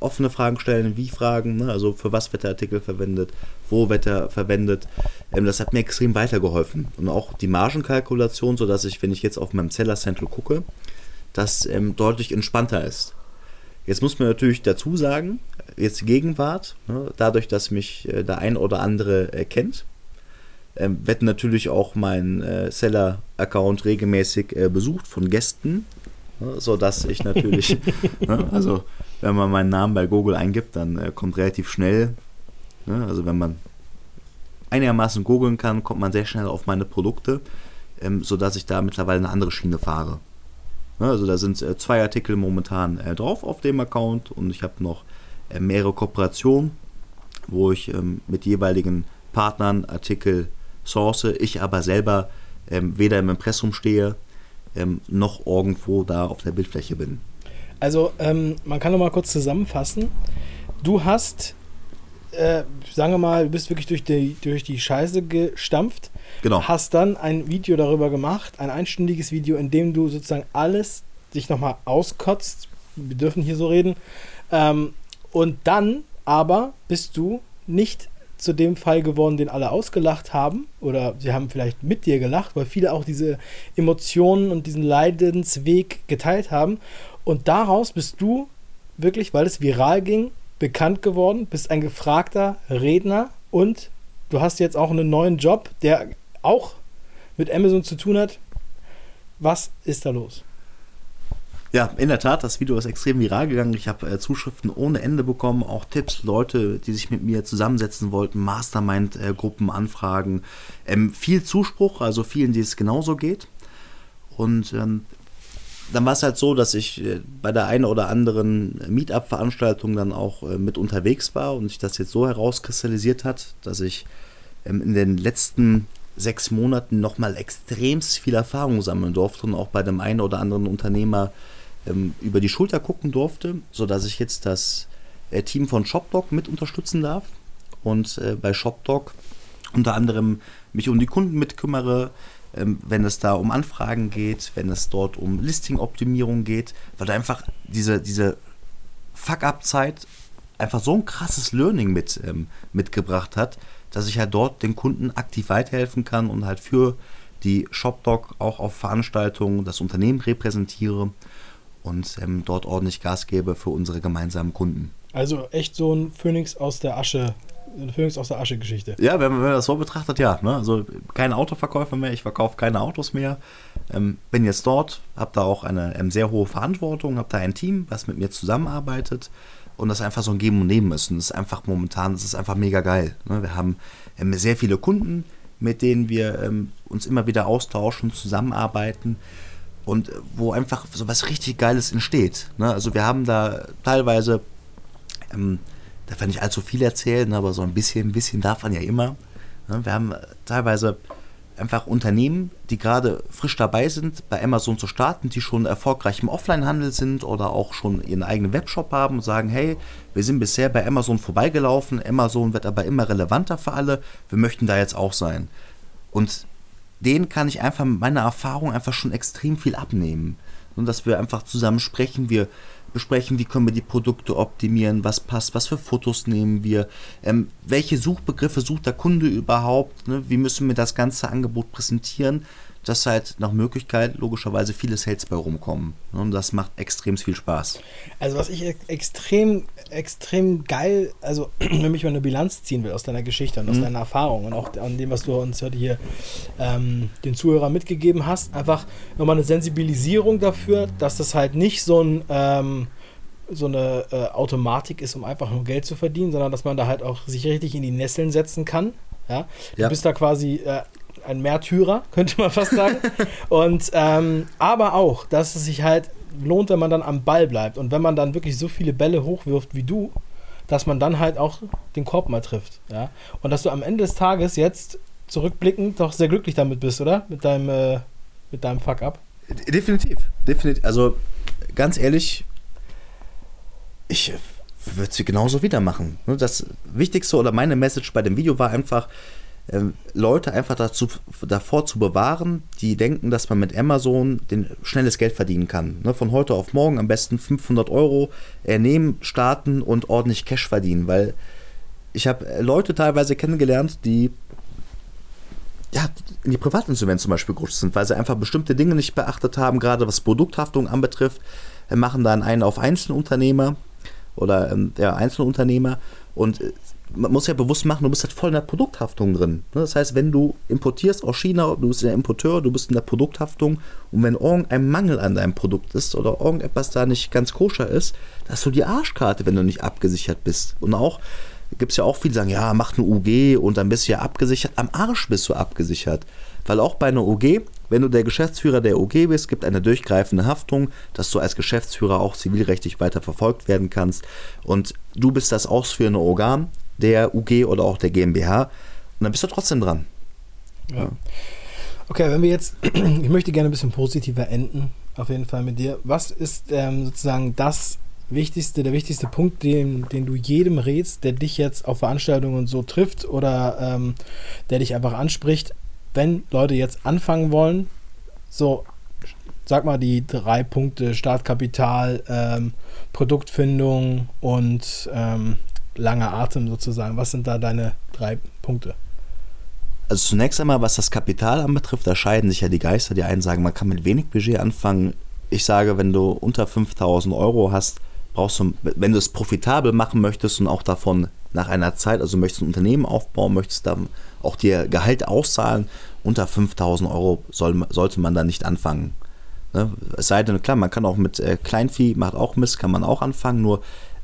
offene Fragen stellen, wie Fragen, ne? also für was wird der Artikel verwendet, wo wird er verwendet. Ähm, das hat mir extrem weitergeholfen. Und auch die Margenkalkulation, sodass ich, wenn ich jetzt auf meinem Seller Central gucke, das ähm, deutlich entspannter ist. Jetzt muss man natürlich dazu sagen, jetzt Gegenwart, ne, dadurch, dass mich äh, der ein oder andere äh, kennt, äh, wird natürlich auch mein äh, Seller-Account regelmäßig äh, besucht von Gästen, ne, sodass ich natürlich, [laughs] ne, also wenn man meinen Namen bei Google eingibt, dann äh, kommt relativ schnell, ne, also wenn man einigermaßen googeln kann, kommt man sehr schnell auf meine Produkte, ähm, sodass ich da mittlerweile eine andere Schiene fahre. Ne, also da sind äh, zwei Artikel momentan äh, drauf auf dem Account und ich habe noch äh, mehrere Kooperationen, wo ich ähm, mit jeweiligen Partnern Artikel source, ich aber selber ähm, weder im Impressum stehe, ähm, noch irgendwo da auf der Bildfläche bin. Also ähm, man kann noch mal kurz zusammenfassen. Du hast, äh, sagen wir mal, du bist wirklich durch die, durch die Scheiße gestampft. Genau. Hast dann ein Video darüber gemacht, ein einstündiges Video, in dem du sozusagen alles dich nochmal auskotzt. Wir dürfen hier so reden. Ähm, und dann aber bist du nicht zu dem Fall geworden, den alle ausgelacht haben. Oder sie haben vielleicht mit dir gelacht, weil viele auch diese Emotionen und diesen Leidensweg geteilt haben. Und daraus bist du wirklich, weil es viral ging, bekannt geworden, bist ein gefragter Redner und du hast jetzt auch einen neuen Job, der auch mit Amazon zu tun hat. Was ist da los? Ja, in der Tat, das Video ist extrem viral gegangen. Ich habe äh, Zuschriften ohne Ende bekommen, auch Tipps, Leute, die sich mit mir zusammensetzen wollten, Mastermind-Gruppen, Anfragen. Ähm, viel Zuspruch, also vielen, die es genauso geht. Und ähm, dann war es halt so, dass ich äh, bei der einen oder anderen Meetup-Veranstaltung dann auch äh, mit unterwegs war und sich das jetzt so herauskristallisiert hat, dass ich ähm, in den letzten sechs Monaten nochmal extremst viel Erfahrung sammeln durfte und auch bei dem einen oder anderen Unternehmer ähm, über die Schulter gucken durfte, sodass ich jetzt das äh, Team von ShopDoc mit unterstützen darf und bei ShopDoc unter anderem mich um die Kunden mitkümmere, wenn es da um Anfragen geht, wenn es dort um Listing-Optimierung geht, weil da einfach diese, diese Fuck-Up-Zeit einfach so ein krasses Learning mit, ähm, mitgebracht hat, dass ich halt dort den Kunden aktiv weiterhelfen kann und halt für die ShopDoc auch auf Veranstaltungen das Unternehmen repräsentiere und ähm, dort ordentlich Gas gebe für unsere gemeinsamen Kunden. Also echt so ein Phönix aus der Asche, eine Phönix aus der Asche Geschichte. Ja, wenn man, das so betrachtet, ja. Ne? Also keine Autoverkäufer mehr, ich verkaufe keine Autos mehr. Ähm, bin jetzt dort, habe da auch eine ähm, sehr hohe Verantwortung, habe da ein Team, was mit mir zusammenarbeitet und das einfach so ein Geben und Nehmen ist. Und das ist einfach momentan, das ist einfach mega geil. Ne? Wir haben ähm, sehr viele Kunden, mit denen wir ähm, uns immer wieder austauschen, zusammenarbeiten und äh, wo einfach so was richtig Geiles entsteht. Ne? Also wir haben da teilweise, ähm, da kann ich allzu viel erzählen, ne? aber so ein bisschen, ein bisschen darf man ja immer. Ne? Wir haben teilweise einfach Unternehmen, die gerade frisch dabei sind, bei Amazon zu starten, die schon erfolgreich im Offline-Handel sind oder auch schon ihren eigenen Webshop haben und sagen, hey, wir sind bisher bei Amazon vorbeigelaufen, Amazon wird aber immer relevanter für alle, wir möchten da jetzt auch sein. Und denen kann ich einfach mit meiner Erfahrung einfach schon extrem viel abnehmen. Und dass wir einfach zusammen sprechen, wir besprechen, wie können wir die Produkte optimieren, was passt, was für Fotos nehmen wir, ähm, welche Suchbegriffe sucht der Kunde überhaupt, ne? wie müssen wir das ganze Angebot präsentieren, dass halt nach Möglichkeit logischerweise viele Sales bei rumkommen. Und das macht extrem viel Spaß. Also was ich extrem, extrem geil, also [clears throat] wenn ich mal eine Bilanz ziehen will aus deiner Geschichte und aus mhm. deiner Erfahrung und auch an dem, was du uns heute hier ähm, den Zuhörern mitgegeben hast, einfach nochmal eine Sensibilisierung dafür, dass das halt nicht so ein ähm, so eine äh, Automatik ist, um einfach nur Geld zu verdienen, sondern dass man da halt auch sich richtig in die Nesseln setzen kann. Ja? Du ja. bist da quasi äh, ein Märtyrer, [laughs] könnte man fast sagen. und ähm, aber auch, dass es sich halt lohnt, wenn man dann am Ball bleibt und wenn man dann wirklich so viele Bälle hochwirft wie du, dass man dann halt auch den Korb mal trifft. Ja? Und dass du am Ende des Tages jetzt zurückblickend doch sehr glücklich damit bist, oder? Mit deinem, äh, mit deinem Fuck-up. Definitiv, definitiv. Also ganz ehrlich, ich wird sie genauso wieder machen. Das Wichtigste oder meine Message bei dem Video war einfach, Leute einfach dazu, davor zu bewahren, die denken, dass man mit Amazon den, schnelles Geld verdienen kann. Ne, von heute auf morgen am besten 500 Euro nehmen, starten und ordentlich Cash verdienen, weil ich habe Leute teilweise kennengelernt, die ja, in die Privatinsolvenz zum Beispiel gerutscht sind, weil sie einfach bestimmte Dinge nicht beachtet haben, gerade was Produkthaftung anbetrifft, machen dann einen auf Einzelunternehmer oder ähm, ja, Einzelunternehmer und äh, man muss ja bewusst machen, du bist halt voll in der Produkthaftung drin. Ne? Das heißt, wenn du importierst aus China, du bist der Importeur, du bist in der Produkthaftung und wenn irgendein Mangel an deinem Produkt ist oder irgendetwas da nicht ganz koscher ist, da hast du die Arschkarte, wenn du nicht abgesichert bist. Und auch gibt es ja auch viele, die sagen, ja, mach eine UG und dann bist du ja abgesichert. Am Arsch bist du abgesichert. Weil auch bei einer UG, wenn du der Geschäftsführer der UG bist, gibt eine durchgreifende Haftung, dass du als Geschäftsführer auch zivilrechtlich weiter verfolgt werden kannst. Und du bist das ausführende Organ der UG oder auch der GmbH. Und dann bist du trotzdem dran. Ja. Okay, wenn wir jetzt, [clears throat] ich möchte gerne ein bisschen positiver enden, auf jeden Fall mit dir. Was ist ähm, sozusagen das wichtigste, der wichtigste Punkt, den, den du jedem rätst, der dich jetzt auf Veranstaltungen so trifft oder ähm, der dich einfach anspricht, wenn Leute jetzt anfangen wollen, so sag mal die drei Punkte Startkapital, ähm, Produktfindung und ähm, langer Atem sozusagen. Was sind da deine drei Punkte? Also zunächst einmal, was das Kapital anbetrifft, da scheiden sich ja die Geister. Die einen sagen, man kann mit wenig Budget anfangen. Ich sage, wenn du unter 5000 Euro hast, brauchst du, wenn du es profitabel machen möchtest und auch davon nach einer Zeit, also möchtest ein Unternehmen aufbauen, möchtest dann auch dir Gehalt auszahlen, unter 5000 Euro soll, sollte man da nicht anfangen. Ne? Es sei denn, klar, man kann auch mit äh, Kleinvieh, macht auch Mist, kann man auch anfangen, nur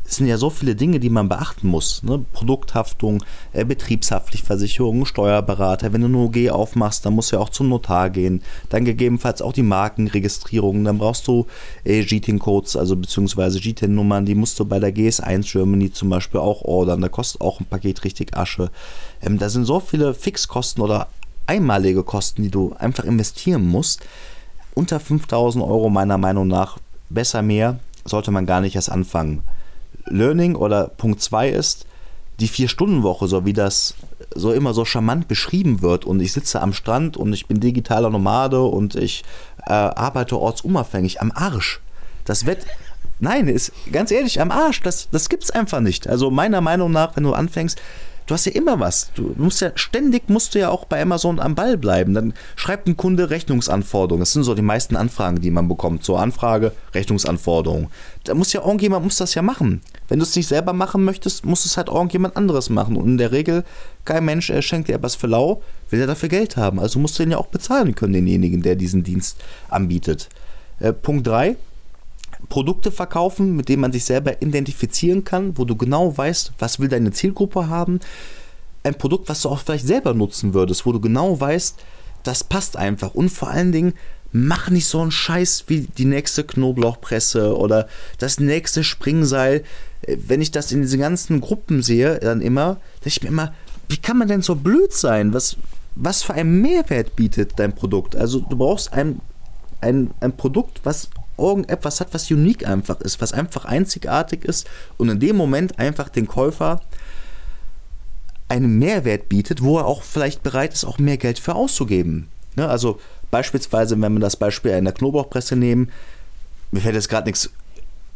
es sind ja so viele Dinge, die man beachten muss. Ne? Produkthaftung, äh, Betriebshaftpflichtversicherung, Steuerberater. Wenn du eine OG aufmachst, dann musst du ja auch zum Notar gehen. Dann gegebenenfalls auch die Markenregistrierung. Dann brauchst du äh, GTIN-Codes, also beziehungsweise GTIN-Nummern. Die musst du bei der GS1 Germany zum Beispiel auch ordern. Da kostet auch ein Paket richtig Asche. Ähm, da sind so viele Fixkosten oder einmalige Kosten, die du einfach investieren musst. Unter 5000 Euro meiner Meinung nach besser mehr sollte man gar nicht erst anfangen. Learning oder Punkt 2 ist, die Vier-Stunden-Woche, so wie das so immer so charmant beschrieben wird und ich sitze am Strand und ich bin digitaler Nomade und ich äh, arbeite ortsunabhängig am Arsch. Das wird, nein, ist ganz ehrlich, am Arsch, das, das es einfach nicht. Also meiner Meinung nach, wenn du anfängst, du hast ja immer was. Du musst ja ständig musst du ja auch bei Amazon am Ball bleiben. Dann schreibt ein Kunde Rechnungsanforderungen. Das sind so die meisten Anfragen, die man bekommt. So Anfrage, Rechnungsanforderungen. Da muss ja irgendjemand muss das ja machen. Wenn du es nicht selber machen möchtest, muss es halt irgendjemand anderes machen. Und in der Regel, kein Mensch er schenkt dir etwas für lau, will er dafür Geld haben. Also musst du ihn ja auch bezahlen können, denjenigen, der diesen Dienst anbietet. Äh, Punkt 3, Produkte verkaufen, mit denen man sich selber identifizieren kann, wo du genau weißt, was will deine Zielgruppe haben. Ein Produkt, was du auch vielleicht selber nutzen würdest, wo du genau weißt, das passt einfach. Und vor allen Dingen, mach nicht so einen Scheiß wie die nächste Knoblauchpresse oder das nächste Springseil. Wenn ich das in diesen ganzen Gruppen sehe, dann immer, denke ich mir immer, wie kann man denn so blöd sein? Was, was für einen Mehrwert bietet dein Produkt? Also du brauchst ein, ein, ein Produkt, was irgendetwas hat, was unique einfach ist, was einfach einzigartig ist und in dem Moment einfach den Käufer einen Mehrwert bietet, wo er auch vielleicht bereit ist, auch mehr Geld für auszugeben. Ne? Also beispielsweise, wenn wir das Beispiel einer Knoblauchpresse nehmen, mir fällt jetzt gerade nichts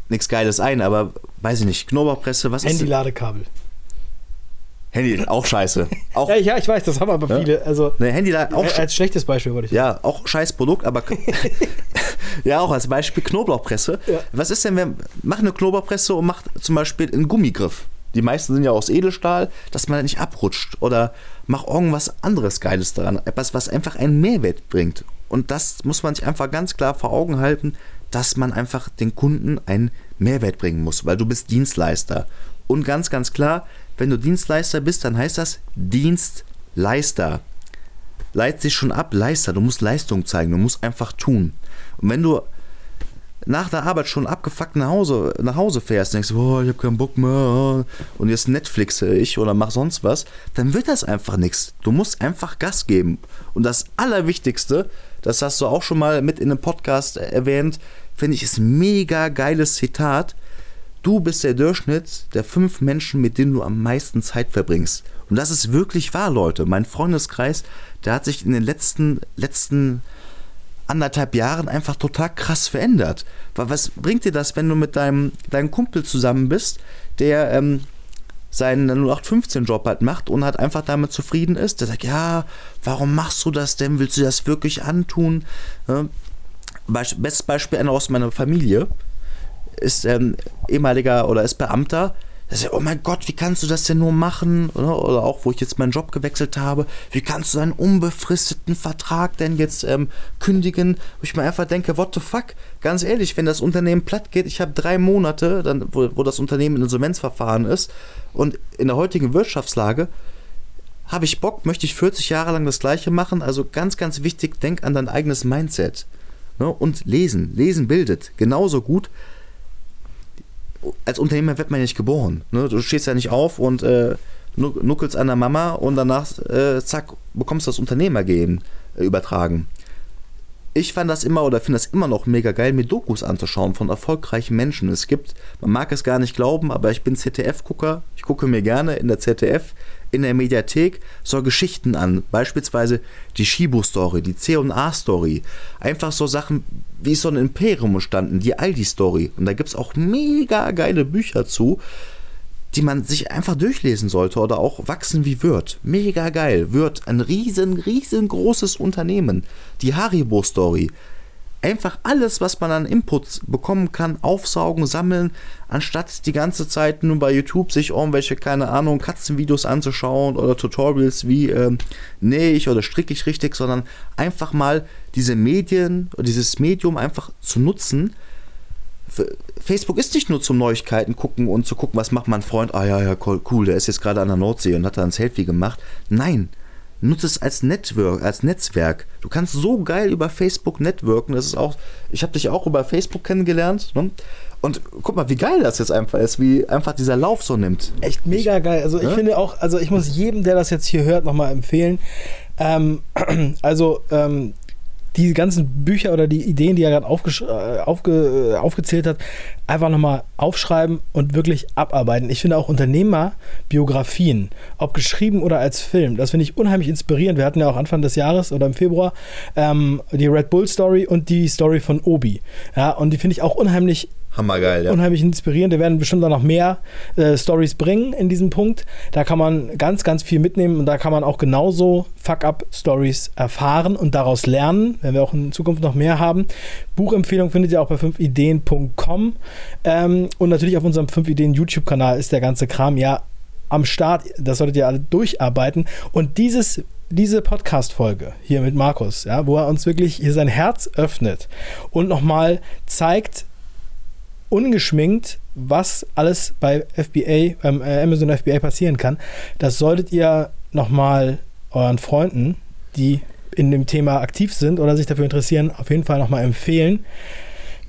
nichts Geiles ein, aber weiß ich nicht, Knoblauchpresse, was Handy ist Handy-Ladekabel. Handy, auch scheiße. Auch, [laughs] ja, ja, ich weiß, das haben aber ja? viele. Also, ne, Handy auch äh, als schlechtes Beispiel wollte ich Ja, auch scheiß Produkt, aber [laughs] [laughs] ja, auch als Beispiel Knoblauchpresse. Ja. Was ist denn, wenn mach eine Knoblauchpresse und macht zum Beispiel einen Gummigriff? Die meisten sind ja aus Edelstahl, dass man nicht abrutscht. Oder mach irgendwas anderes Geiles daran. Etwas, was einfach einen Mehrwert bringt. Und das muss man sich einfach ganz klar vor Augen halten, dass man einfach den Kunden einen Mehrwert bringen muss, weil du bist Dienstleister. Und ganz, ganz klar, wenn du Dienstleister bist, dann heißt das Dienstleister. Leit sich schon ab, Leister. Du musst Leistung zeigen, du musst einfach tun. Und wenn du nach der Arbeit schon abgefuckt nach Hause, nach Hause fährst, denkst, oh, ich habe keinen Bock mehr und jetzt Netflixe ich oder mach sonst was, dann wird das einfach nichts. Du musst einfach Gas geben. Und das Allerwichtigste, das hast du auch schon mal mit in einem Podcast erwähnt, finde ich, ist ein mega geiles Zitat. du bist der Durchschnitt der fünf Menschen, mit denen du am meisten Zeit verbringst. Und das ist wirklich wahr, Leute. Mein Freundeskreis, der hat sich in den letzten, letzten anderthalb Jahren einfach total krass verändert. Was bringt dir das, wenn du mit deinem, deinem Kumpel zusammen bist, der ähm, seinen 0815-Job halt macht und halt einfach damit zufrieden ist? Der sagt, ja, warum machst du das denn? Willst du das wirklich antun? Ja. Bestes Beispiel einer aus meiner Familie ist ähm, ehemaliger oder ist Beamter, der sagt, oh mein Gott, wie kannst du das denn nur machen? Oder, oder, auch, wo ich jetzt meinen Job gewechselt habe, wie kannst du einen unbefristeten Vertrag denn jetzt ähm, kündigen? Wo ich mir einfach denke, what the fuck? Ganz ehrlich, wenn das Unternehmen platt geht, ich habe drei Monate, dann, wo, wo das Unternehmen in Insolvenzverfahren ist und in der heutigen Wirtschaftslage, habe ich Bock, möchte ich 40 Jahre lang das Gleiche machen? Also ganz, ganz wichtig, denk an dein eigenes Mindset. Ne? Und lesen. Lesen bildet genauso gut als Unternehmer wird man ja nicht geboren. Ne? Du stehst ja nicht auf und äh, nuckelst an der Mama und danach, äh, zack, bekommst du das Unternehmergehen äh, übertragen. Ich fand das immer oder finde das immer noch mega geil, mir Dokus anzuschauen von erfolgreichen Menschen. Es gibt, man mag es gar nicht glauben, aber ich bin ZDF-Gucker. Ich gucke mir gerne in der ZDF in der Mediathek so Geschichten an. Beispielsweise die Shibu-Story, die C&A-Story. Einfach so Sachen, wie so ein Imperium entstanden, die Aldi-Story. Und da gibt es auch mega geile Bücher zu, die man sich einfach durchlesen sollte oder auch wachsen wie Wirt. Mega geil. Wirt, ein riesen, riesengroßes Unternehmen. Die Haribo-Story einfach alles, was man an Inputs bekommen kann, aufsaugen, sammeln, anstatt die ganze Zeit nur bei YouTube sich irgendwelche, keine Ahnung, Katzenvideos anzuschauen oder Tutorials wie ähm, nähe ich oder stricke ich richtig, sondern einfach mal diese Medien, dieses Medium einfach zu nutzen. Facebook ist nicht nur zum Neuigkeiten gucken und zu gucken, was macht mein Freund, ah ja, ja, cool, der ist jetzt gerade an der Nordsee und hat da ein Selfie gemacht. Nein, nutze es als Network, als Netzwerk. Du kannst so geil über Facebook networken. Das ist auch, ich habe dich auch über Facebook kennengelernt. Ne? Und guck mal, wie geil das jetzt einfach ist, wie einfach dieser Lauf so nimmt. Echt mega geil. Also ich ja? finde auch, also ich muss jedem, der das jetzt hier hört, nochmal empfehlen. Ähm, [clears throat] also ähm, die ganzen Bücher oder die Ideen, die er gerade äh, aufge äh, aufgezählt hat, einfach nochmal aufschreiben und wirklich abarbeiten. Ich finde auch Unternehmerbiografien, ob geschrieben oder als Film, das finde ich unheimlich inspirierend. Wir hatten ja auch Anfang des Jahres oder im Februar ähm, die Red Bull Story und die Story von Obi. Ja, und die finde ich auch unheimlich Hammergeil, ja. Unheimlich inspirierend. Wir werden bestimmt auch noch mehr äh, Stories bringen in diesem Punkt. Da kann man ganz, ganz viel mitnehmen und da kann man auch genauso Fuck-Up-Stories erfahren und daraus lernen, wenn wir auch in Zukunft noch mehr haben. Buchempfehlung findet ihr auch bei 5ideen.com ähm, und natürlich auf unserem 5ideen YouTube-Kanal ist der ganze Kram ja am Start. Das solltet ihr alle durcharbeiten. Und dieses diese Podcast-Folge hier mit Markus, ja, wo er uns wirklich hier sein Herz öffnet und nochmal zeigt, ungeschminkt, was alles bei FBA, beim äh, Amazon FBA passieren kann. Das solltet ihr nochmal euren Freunden, die in dem Thema aktiv sind oder sich dafür interessieren, auf jeden Fall nochmal empfehlen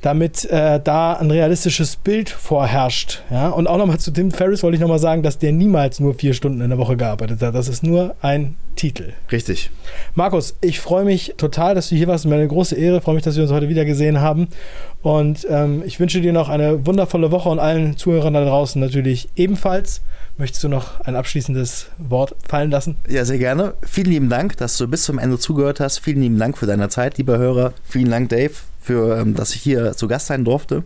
damit äh, da ein realistisches Bild vorherrscht. Ja? Und auch nochmal zu Tim Ferriss wollte ich nochmal sagen, dass der niemals nur vier Stunden in der Woche gearbeitet hat. Das ist nur ein Titel. Richtig. Markus, ich freue mich total, dass du hier warst. Mir eine große Ehre. Ich freue mich, dass wir uns heute wieder gesehen haben. Und ähm, ich wünsche dir noch eine wundervolle Woche und allen Zuhörern da draußen natürlich ebenfalls. Möchtest du noch ein abschließendes Wort fallen lassen? Ja, sehr gerne. Vielen lieben Dank, dass du bis zum Ende zugehört hast. Vielen lieben Dank für deine Zeit, lieber Hörer. Vielen Dank, Dave, für ähm, dass ich hier zu Gast sein durfte.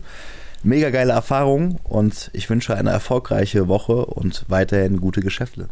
Mega geile Erfahrung und ich wünsche eine erfolgreiche Woche und weiterhin gute Geschäfte.